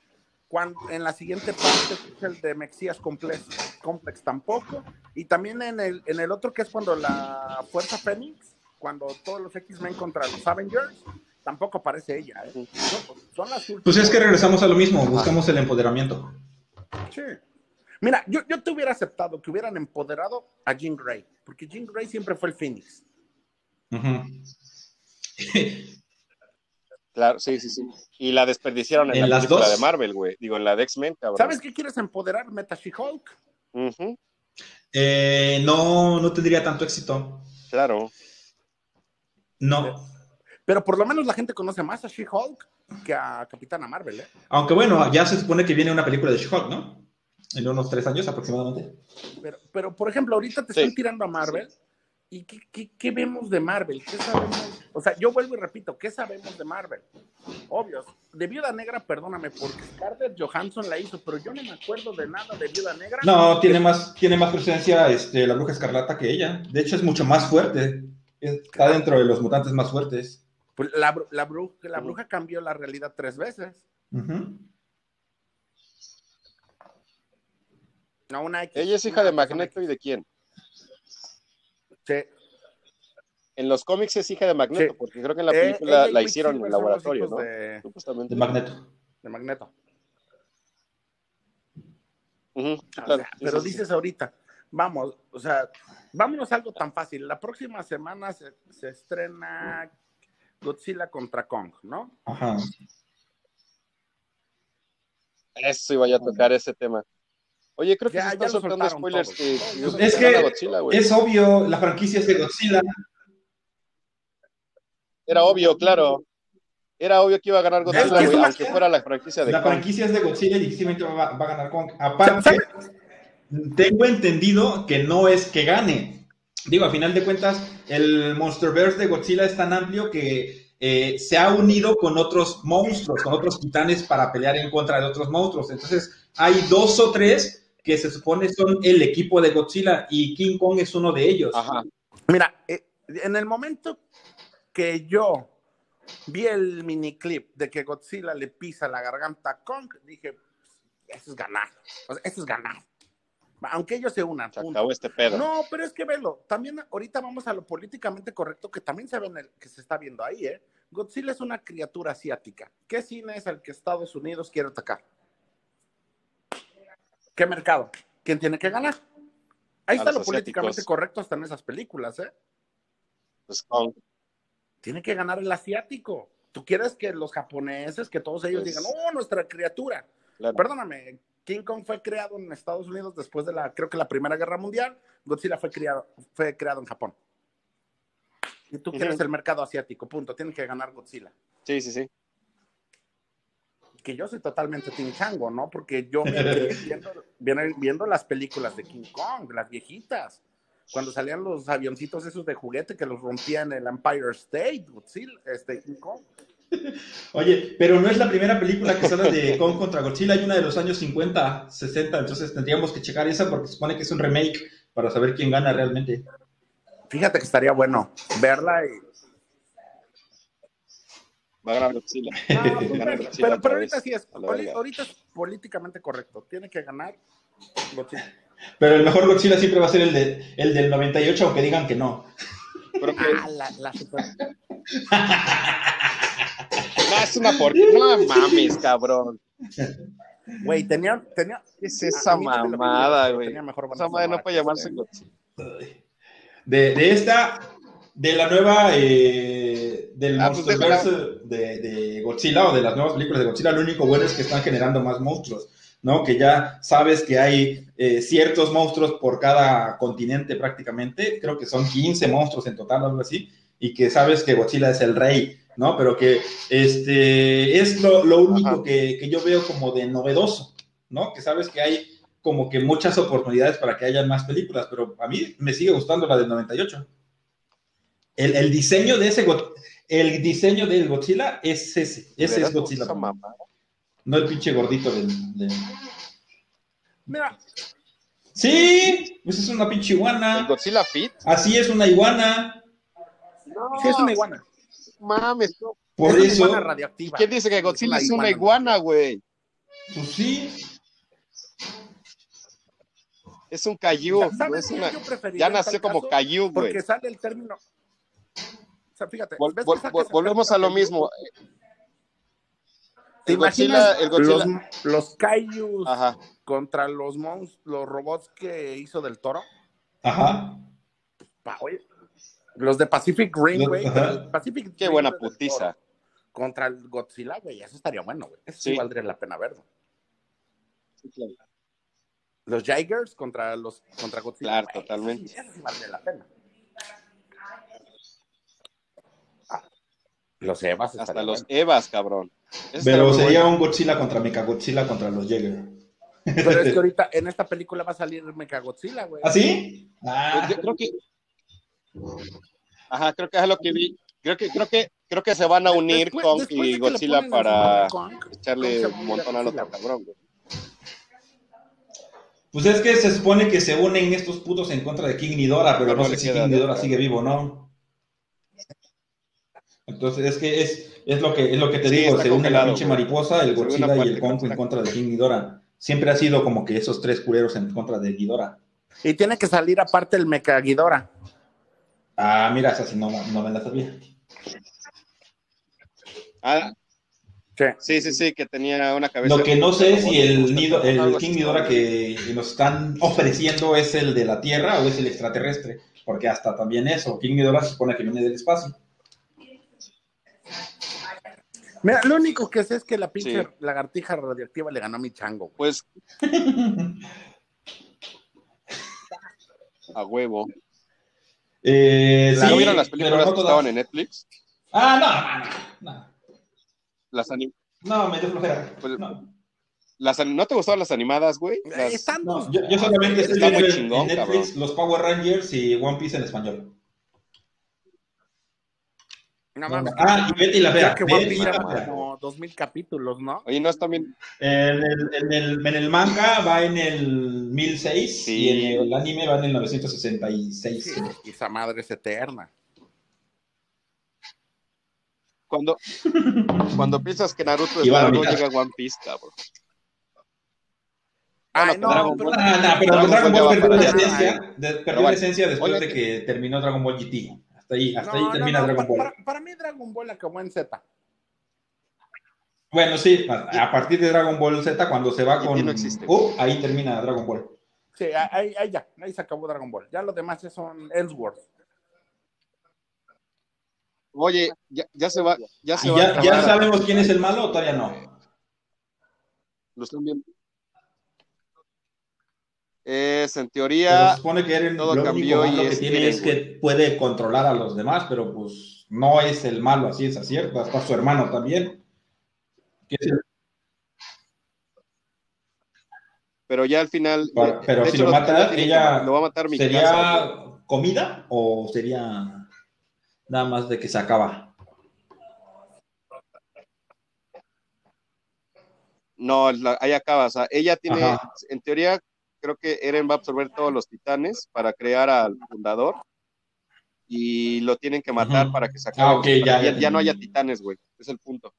Speaker 2: Cuando, en la siguiente parte es el de Mexías Complex, Complex tampoco. Y también en el, en el otro que es cuando la Fuerza Fénix, cuando todos los X-Men contra los Avengers, tampoco aparece ella. ¿eh? Son, son las
Speaker 4: Pues es que
Speaker 2: últimas-
Speaker 4: regresamos a lo mismo, buscamos el empoderamiento.
Speaker 2: Sí. Mira, yo, yo te hubiera aceptado que hubieran empoderado a Jean Grey, porque Jean Grey siempre fue el Phoenix.
Speaker 4: Ujú.
Speaker 3: Claro, sí, sí, sí. Y la desperdiciaron en,
Speaker 4: ¿En
Speaker 3: la
Speaker 4: las
Speaker 3: película
Speaker 4: dos?
Speaker 3: de Marvel, güey. Digo, en la de X-Men, cabrón.
Speaker 2: ¿Sabes qué quieres empoderar? Meta She-Hulk.
Speaker 4: Eh, no, no tendría tanto éxito.
Speaker 3: Claro.
Speaker 4: No.
Speaker 2: Pero por lo menos la gente conoce más a She-Hulk que a Capitana Marvel, ¿eh?
Speaker 4: Aunque bueno, ya se supone que viene una película de She-Hulk, ¿no? En unos tres años aproximadamente.
Speaker 2: Pero, pero, por ejemplo, ahorita te
Speaker 3: Sí.
Speaker 2: están tirando a Marvel. ¿Y qué, qué- qué vemos de Marvel? ¿Qué sabemos? O sea, yo vuelvo y repito, ¿qué sabemos de Marvel? Obvio, de Viuda Negra, perdóname, porque Scarlett Johansson la hizo, pero yo no me acuerdo de nada de Viuda Negra.
Speaker 4: No, tiene más, tiene más presencia este, la bruja escarlata que ella. De hecho, es mucho más fuerte. Está dentro de los mutantes más fuertes.
Speaker 2: Pues la, bru- la, bru- la bruja cambió la realidad tres veces. No, una X,
Speaker 3: Ella es hija
Speaker 2: una
Speaker 3: de Magneto y de quién?
Speaker 2: Sí.
Speaker 3: En los cómics es hija de Magneto,
Speaker 2: Sí.
Speaker 3: porque creo que en la
Speaker 2: Eh,
Speaker 3: película
Speaker 2: y
Speaker 3: la hicieron en el laboratorio, ¿no?
Speaker 2: De,
Speaker 3: Supuestamente.
Speaker 4: De Magneto.
Speaker 2: de Magneto. O sea, pero
Speaker 3: sí, sí.
Speaker 2: dices ahorita, vamos, o sea, vámonos a algo tan fácil. La próxima semana se, se estrena Godzilla contra Kong, ¿no?
Speaker 4: Ajá.
Speaker 3: Eso iba yo a tocar ese tema. Oye, creo que
Speaker 2: Ya-
Speaker 3: se
Speaker 2: ya
Speaker 3: están
Speaker 2: lo
Speaker 3: soltando spoilers que,
Speaker 4: Es que
Speaker 3: Godzilla,
Speaker 4: es obvio, la franquicia es de Godzilla.
Speaker 3: Era obvio, claro. Era obvio que iba a ganar Godzilla,
Speaker 2: es
Speaker 3: aunque fuera la franquicia de
Speaker 4: La
Speaker 3: Kong.
Speaker 4: franquicia es de Godzilla y difícilmente va, va a ganar Kong. Aparte, tengo entendido que no es que gane. Digo, a final de cuentas, el Monsterverse de Godzilla es tan amplio que eh, se ha unido con otros monstruos, con otros titanes para pelear en contra de otros monstruos. Entonces, hay dos o tres que se supone son el equipo de Godzilla y King Kong es uno de ellos.
Speaker 3: Ajá.
Speaker 2: Mira, eh, en el momento que yo vi el miniclip de que Godzilla le pisa la garganta a Kong, dije, eso es ganar. O sea, eso es ganar. Aunque ellos se unan.
Speaker 3: Se
Speaker 2: punto.
Speaker 3: acabó este pedo.
Speaker 2: No, pero es que velo, también ahorita vamos a lo políticamente correcto que también se ve en el, que se está viendo ahí, ¿eh? Godzilla es una criatura asiática. ¿Qué cine es el que Estados Unidos quiere atacar? ¿Qué mercado? ¿Quién tiene que ganar? Ahí
Speaker 3: A
Speaker 2: está lo políticamente correcto hasta en esas películas, ¿eh?
Speaker 3: Pues.
Speaker 2: Tiene que ganar el asiático. Tú quieres que los japoneses, que todos ellos
Speaker 3: Pues-
Speaker 2: digan, oh, nuestra criatura.
Speaker 3: Claro.
Speaker 2: Perdóname, King Kong fue creado en Estados Unidos después de la, creo que la Primera Guerra Mundial. Godzilla fue creado, fue creado en Japón. Y tú quieres
Speaker 3: Ujú.
Speaker 2: el mercado asiático, punto. Tiene que ganar Godzilla.
Speaker 3: Sí, sí, sí.
Speaker 2: Que yo soy totalmente Team Chango, ¿no? Porque yo viendo, viendo, viendo las películas de King Kong, las viejitas. Cuando salían los avioncitos esos de juguete que los rompían el Empire State, Godzilla, este, King Kong.
Speaker 4: Oye, pero no es la primera película que sale de Kong contra Godzilla, hay una de los años 50, 60, entonces tendríamos que checar esa porque se supone que es un remake para saber quién gana realmente.
Speaker 2: Fíjate que estaría bueno verla y.
Speaker 3: Va a ganar Godzilla.
Speaker 2: No, pues,
Speaker 3: ganar
Speaker 2: pero,
Speaker 3: Godzilla
Speaker 2: pero ahorita sí es. Ahorita es políticamente correcto. Tiene que ganar Godzilla.
Speaker 4: Pero el mejor Godzilla siempre va a ser el, de, el del 98, aunque digan que no.
Speaker 3: Pero que
Speaker 2: Ah, la, la super-
Speaker 3: no, es una porquería. No mames, cabrón.
Speaker 2: Güey, tenía, tenía.
Speaker 3: ¿Qué es esa mamada, güey?
Speaker 2: tenía mejor banda
Speaker 3: Esa madre no puede llamarse. Godzilla.
Speaker 4: De, de esta, de la nueva, eh, del
Speaker 3: Ah, pues
Speaker 4: Monsterverse de, de Godzilla o de las nuevas películas de Godzilla, lo único bueno es que están generando más monstruos, ¿no? Que ya sabes que hay eh, ciertos monstruos por cada continente prácticamente, creo que son 15 monstruos en total, algo así, y que sabes que Godzilla es el rey, ¿no? Pero que este es lo, lo único que, que yo veo como de novedoso, ¿no? Que sabes que hay como que muchas oportunidades para que haya más películas, pero a mí me sigue gustando la del 98. El, el diseño de ese el diseño del Godzilla es ese, ese es Godzilla, no el pinche gordito del, del-
Speaker 2: Mira,
Speaker 4: Sí, pues es una pinche
Speaker 3: El
Speaker 4: iguana.
Speaker 3: Godzilla Fit.
Speaker 4: Así es una iguana.
Speaker 3: No,
Speaker 2: sí es una iguana.
Speaker 3: mames. no.
Speaker 4: Por
Speaker 2: es
Speaker 4: eso,
Speaker 2: una iguana radioactiva.
Speaker 3: ¿Quién dice que Godzilla es una iguana, güey?
Speaker 4: pues sí.
Speaker 3: Es un
Speaker 2: preferiría
Speaker 3: Ya
Speaker 2: tal
Speaker 3: nació como Caillou, güey.
Speaker 2: Porque sale el término. O sea, fíjate.
Speaker 3: Vol-
Speaker 2: ¿ves que
Speaker 3: vol- vol- volvemos a lo mismo.
Speaker 2: ¿Te
Speaker 3: El Godzilla,
Speaker 2: imaginas
Speaker 3: el Godzilla.
Speaker 2: los, los Kaijus
Speaker 3: Ajá.
Speaker 2: contra los mons, los robots que hizo del toro?
Speaker 4: Ajá.
Speaker 2: Pa, oye, los de Pacific Rim, güey. Pacific
Speaker 3: Qué buena putiza.
Speaker 2: Contra el Godzilla, güey. Eso estaría bueno, güey. Eso sí.
Speaker 3: Sí.
Speaker 2: valdría la pena verlo.
Speaker 3: Sí, claro.
Speaker 2: Los Jaegers contra los contra Godzilla.
Speaker 3: Claro, totalmente.
Speaker 2: Eso sí valdría la pena. Los Evas
Speaker 3: Hasta los. Evas, cabrón. Eso
Speaker 4: Pero sería
Speaker 3: bueno.
Speaker 4: un Godzilla contra Mechagodzilla contra los Jäger.
Speaker 2: Pero es que ahorita en esta película va a salir Mechagodzilla, güey.
Speaker 4: ¿Ah, sí? Ah,
Speaker 3: Pues yo creo que. Ajá, creo que es lo que vi. Creo que, creo que, creo que se van a unir
Speaker 2: Después-
Speaker 3: Kong
Speaker 2: después
Speaker 3: y Godzilla para
Speaker 2: Kong,
Speaker 3: echarle
Speaker 2: Kong
Speaker 3: un montón al otro cabrón, güey.
Speaker 4: Pues es que se supone que se unen estos putos en contra de King Ghidorah, pero
Speaker 3: Pero
Speaker 4: no
Speaker 3: no
Speaker 4: sé si King Ghidorah sigue vivo no. Entonces es que es, es lo que es lo que te
Speaker 3: Sí,
Speaker 4: digo, se une la pinche mariposa, el Godzilla y el Kong en
Speaker 3: contra-
Speaker 4: de King Ghidorah. Siempre ha sido como que esos tres culeros en contra de Ghidorah.
Speaker 2: Y tiene que salir aparte el Mechaguidora.
Speaker 4: Ah, mira, esa sí no, no me la sabía.
Speaker 3: Ah,
Speaker 2: Sí.
Speaker 3: sí, sí, que tenía una cabeza.
Speaker 4: Lo que no sé si el, nido, el King Ghidorah que nos están ofreciendo es el de la Tierra o es el extraterrestre, porque hasta también eso, King Ghidorah se supone que viene del espacio.
Speaker 2: Mira, lo único que sé es que la pinche
Speaker 3: Sí.
Speaker 2: lagartija radioactiva le ganó a mi chango. güey.
Speaker 3: Pues. A huevo.
Speaker 4: Eh,
Speaker 3: ¿No
Speaker 4: sí,
Speaker 3: vieron las películas
Speaker 4: no
Speaker 3: que estaban en Netflix?
Speaker 4: Ah, no, no, no,
Speaker 3: Las anim-
Speaker 4: no, me dio flojera.
Speaker 3: Pues,
Speaker 4: No,
Speaker 3: las an- ¿No te gustaban las animadas, güey? Las-
Speaker 2: Están
Speaker 4: no,
Speaker 2: dos.
Speaker 4: yo, yo solamente estoy
Speaker 3: muy chingón,
Speaker 4: en Netflix
Speaker 3: cabrón.
Speaker 4: los Power Rangers y One Piece en español.
Speaker 2: No mames.
Speaker 4: Ah, y Betty la Fea.
Speaker 2: Como dos mil capítulos, ¿no?
Speaker 3: Oye, no, está bien.
Speaker 4: En el, en, el, en el manga va en el 1006
Speaker 3: Sí.
Speaker 4: y en el anime va en el 966.
Speaker 2: Sí, y esa madre es eterna.
Speaker 3: Cuando, cuando piensas que Naruto es largo, llega One Piece, cabrón.
Speaker 2: Ay,
Speaker 3: no,
Speaker 2: no,
Speaker 3: Dragon Ball.
Speaker 4: Ah, no, pero
Speaker 3: Dragon Ball
Speaker 4: perdió la esencia, de- perdió la
Speaker 3: bueno.
Speaker 4: esencia después
Speaker 3: Oye,
Speaker 4: de que terminó Dragon Ball GT. Hasta ahí, hasta
Speaker 2: No,
Speaker 4: ahí termina
Speaker 2: no,
Speaker 4: Dragon Ball.
Speaker 2: Para, para mí Dragon Ball acabó en Z.
Speaker 4: Bueno, sí, a, a partir de Dragon Ball Z, cuando se va con
Speaker 3: no existe.
Speaker 4: U, ahí termina Dragon Ball.
Speaker 2: Sí, ahí, ahí ya, ahí se acabó Dragon Ball. Ya los demás ya son Ellsworth.
Speaker 3: Oye, ya, ya se va, ya se
Speaker 4: ¿Y
Speaker 3: va a
Speaker 4: ya, ya sabemos quién es el malo o todavía no?
Speaker 3: Lo están viendo. Es, en teoría,
Speaker 4: se supone que Eren
Speaker 3: todo
Speaker 4: lo
Speaker 3: cambió
Speaker 4: único malo
Speaker 3: y
Speaker 4: que tiene es que puede controlar a los demás, pero pues no es el malo, así es cierto. Hasta su hermano también.
Speaker 3: Pero ya al final.
Speaker 4: Pero si
Speaker 3: hecho,
Speaker 4: lo mata, ella
Speaker 3: Lo va a matar mi
Speaker 4: ¿Sería
Speaker 3: casa.
Speaker 4: comida o sería nada más de que se acaba?
Speaker 3: No, la- ahí acaba. O sea, ella tiene,
Speaker 4: Ajá.
Speaker 3: en teoría, creo que Eren va a absorber todos los titanes para crear al fundador y lo tienen que matar para que se
Speaker 4: Ah,
Speaker 3: acabe.
Speaker 4: ok,
Speaker 3: para
Speaker 4: ya, ya
Speaker 3: ya no haya titanes, güey. Es el punto.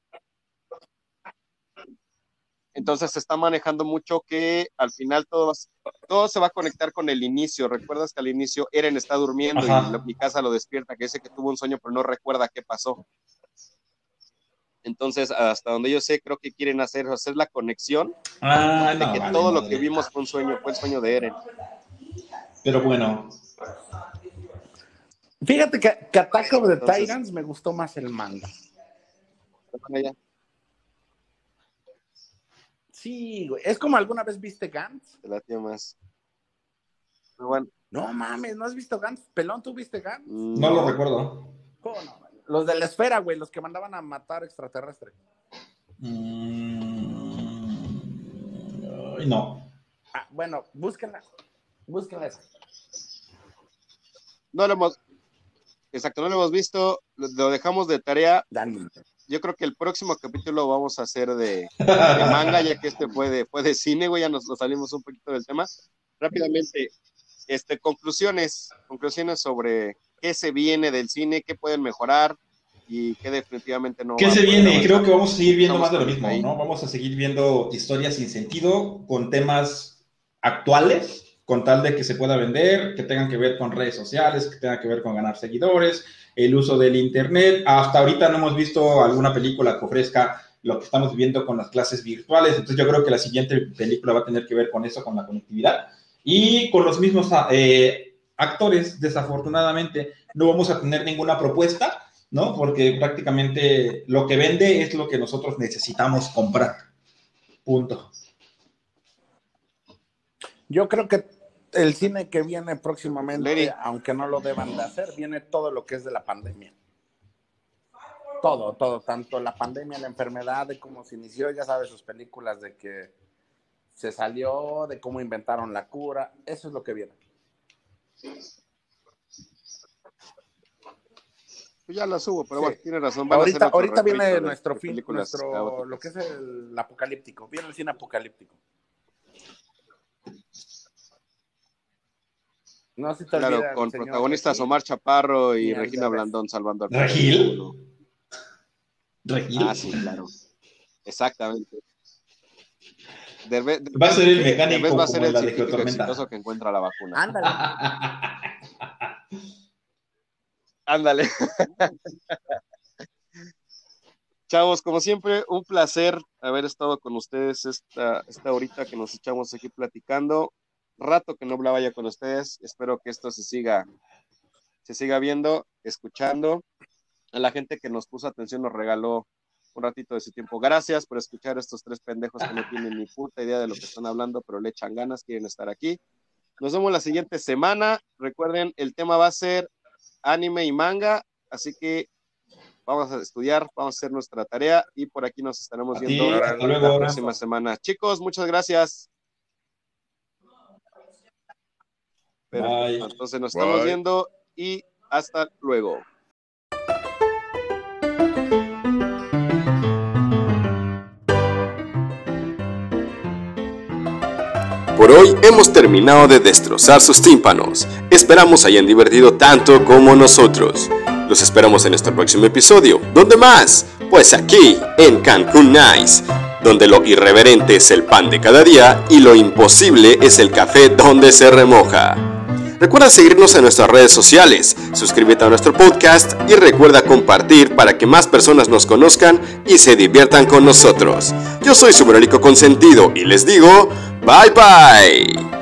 Speaker 3: Entonces se está manejando mucho que al final todo, todo se va a conectar con el inicio. Recuerdas que al inicio Eren está durmiendo
Speaker 4: Ajá.
Speaker 3: y mi casa lo despierta, que dice que tuvo un sueño pero no recuerda qué pasó. Entonces, hasta donde yo sé, creo que quieren hacer, hacer la conexión
Speaker 4: Ah,
Speaker 3: de
Speaker 4: no,
Speaker 3: que
Speaker 4: vale
Speaker 3: todo lo que vimos fue un sueño, fue el sueño de Eren.
Speaker 4: Pero bueno,
Speaker 2: Fíjate que, que Attack of the
Speaker 3: Entonces-
Speaker 2: Titans me gustó más el manga. Sí, güey. Es como alguna vez viste Gantz.
Speaker 3: Te latía más. Pero bueno,
Speaker 2: No mames, ¿no has visto Gantz? Pelón, ¿tú viste Gantz?
Speaker 3: mm,
Speaker 4: no lo recuerdo.
Speaker 2: ¿Cómo no? Los de la esfera, güey, los que mandaban a matar extraterrestres.
Speaker 4: Mm, ay, no.
Speaker 2: Ah, bueno, búsquenla. Búsquenla esa.
Speaker 3: no lo hemos, exacto, no lo hemos visto, lo, lo dejamos de tarea.
Speaker 2: Dani.
Speaker 3: Yo creo que el próximo capítulo vamos a hacer de, de manga, ya que este fue de, fue de cine, güey, ya nos, nos salimos un poquito del tema. Rápidamente, este, conclusiones, conclusiones sobre qué se viene del cine, qué pueden mejorar y qué definitivamente no.
Speaker 4: ¿Qué se viene? Creo que vamos a seguir viendo
Speaker 3: Estamos
Speaker 4: más de lo mismo,
Speaker 3: ahí.
Speaker 4: ¿no? Vamos a seguir viendo historias sin sentido con temas actuales, con tal de que se pueda vender, que tengan que ver con redes sociales, que tengan que ver con ganar seguidores, el uso del Internet. Hasta ahorita no hemos visto alguna película que ofrezca lo que estamos viviendo con las clases virtuales, entonces yo creo que la siguiente película va a tener que ver con eso, con la conectividad. Y con los mismos eh, actores, desafortunadamente, no vamos a tener ninguna propuesta ¿no? Porque prácticamente lo que vende es lo que nosotros necesitamos comprar. Punto.
Speaker 2: Yo creo que el cine que viene próximamente,
Speaker 3: Lady.
Speaker 2: aunque no lo deban de hacer, viene todo lo que es de la pandemia. Todo, todo, tanto la pandemia, la enfermedad, de cómo se inició, ya sabes, sus películas de que se salió, de cómo inventaron la cura, eso es lo que viene.
Speaker 3: Pues ya la subo, pero
Speaker 2: Sí.
Speaker 3: bueno, tiene razón. van
Speaker 2: Ahorita, ahorita viene nuestro
Speaker 3: de
Speaker 2: fin, nuestro, lo que es el apocalíptico, viene el cine apocalíptico. No si te
Speaker 3: Claro,
Speaker 2: olvida
Speaker 3: con
Speaker 2: señor
Speaker 3: protagonistas
Speaker 2: Regil.
Speaker 3: Omar Chaparro y Regina. Blandón salvando al
Speaker 4: ¿Regil? Regil.
Speaker 3: Ah, sí, claro. Exactamente. Derbe-
Speaker 4: Va a ser el
Speaker 3: Derbez
Speaker 4: mecánico
Speaker 3: va a ser el científico exitoso que encuentra la vacuna.
Speaker 2: Ándale.
Speaker 3: Ándale. Chavos, como siempre, un placer haber estado con ustedes esta, esta horita que nos echamos aquí platicando. Rato que no hablaba ya con ustedes. Espero que esto se siga, se siga viendo, escuchando. A la gente que nos puso atención nos regaló un ratito de su tiempo. Gracias por escuchar a estos tres pendejos que no tienen ni puta idea de lo que están hablando, pero le echan ganas, quieren estar aquí. Nos vemos la siguiente semana. Recuerden, el tema va a ser anime y manga, así que vamos a estudiar, vamos a hacer nuestra tarea y por aquí nos estaremos
Speaker 4: ti,
Speaker 3: viendo la
Speaker 4: luego.
Speaker 3: próxima semana. Chicos, muchas gracias. Entonces nos estamos viendo y hasta luego.
Speaker 1: Hemos terminado de destrozar sus tímpanos. Esperamos hayan divertido tanto como nosotros. Los esperamos en nuestro próximo episodio. ¿Dónde más? Pues aquí, en Cancún Nice, donde lo irreverente es el pan de cada día y lo imposible es el café donde se remoja. Recuerda seguirnos en nuestras redes sociales, suscríbete a nuestro podcast y recuerda compartir para que más personas nos conozcan y se diviertan con nosotros. Yo soy su Verónico Consentido y les digo, bye bye.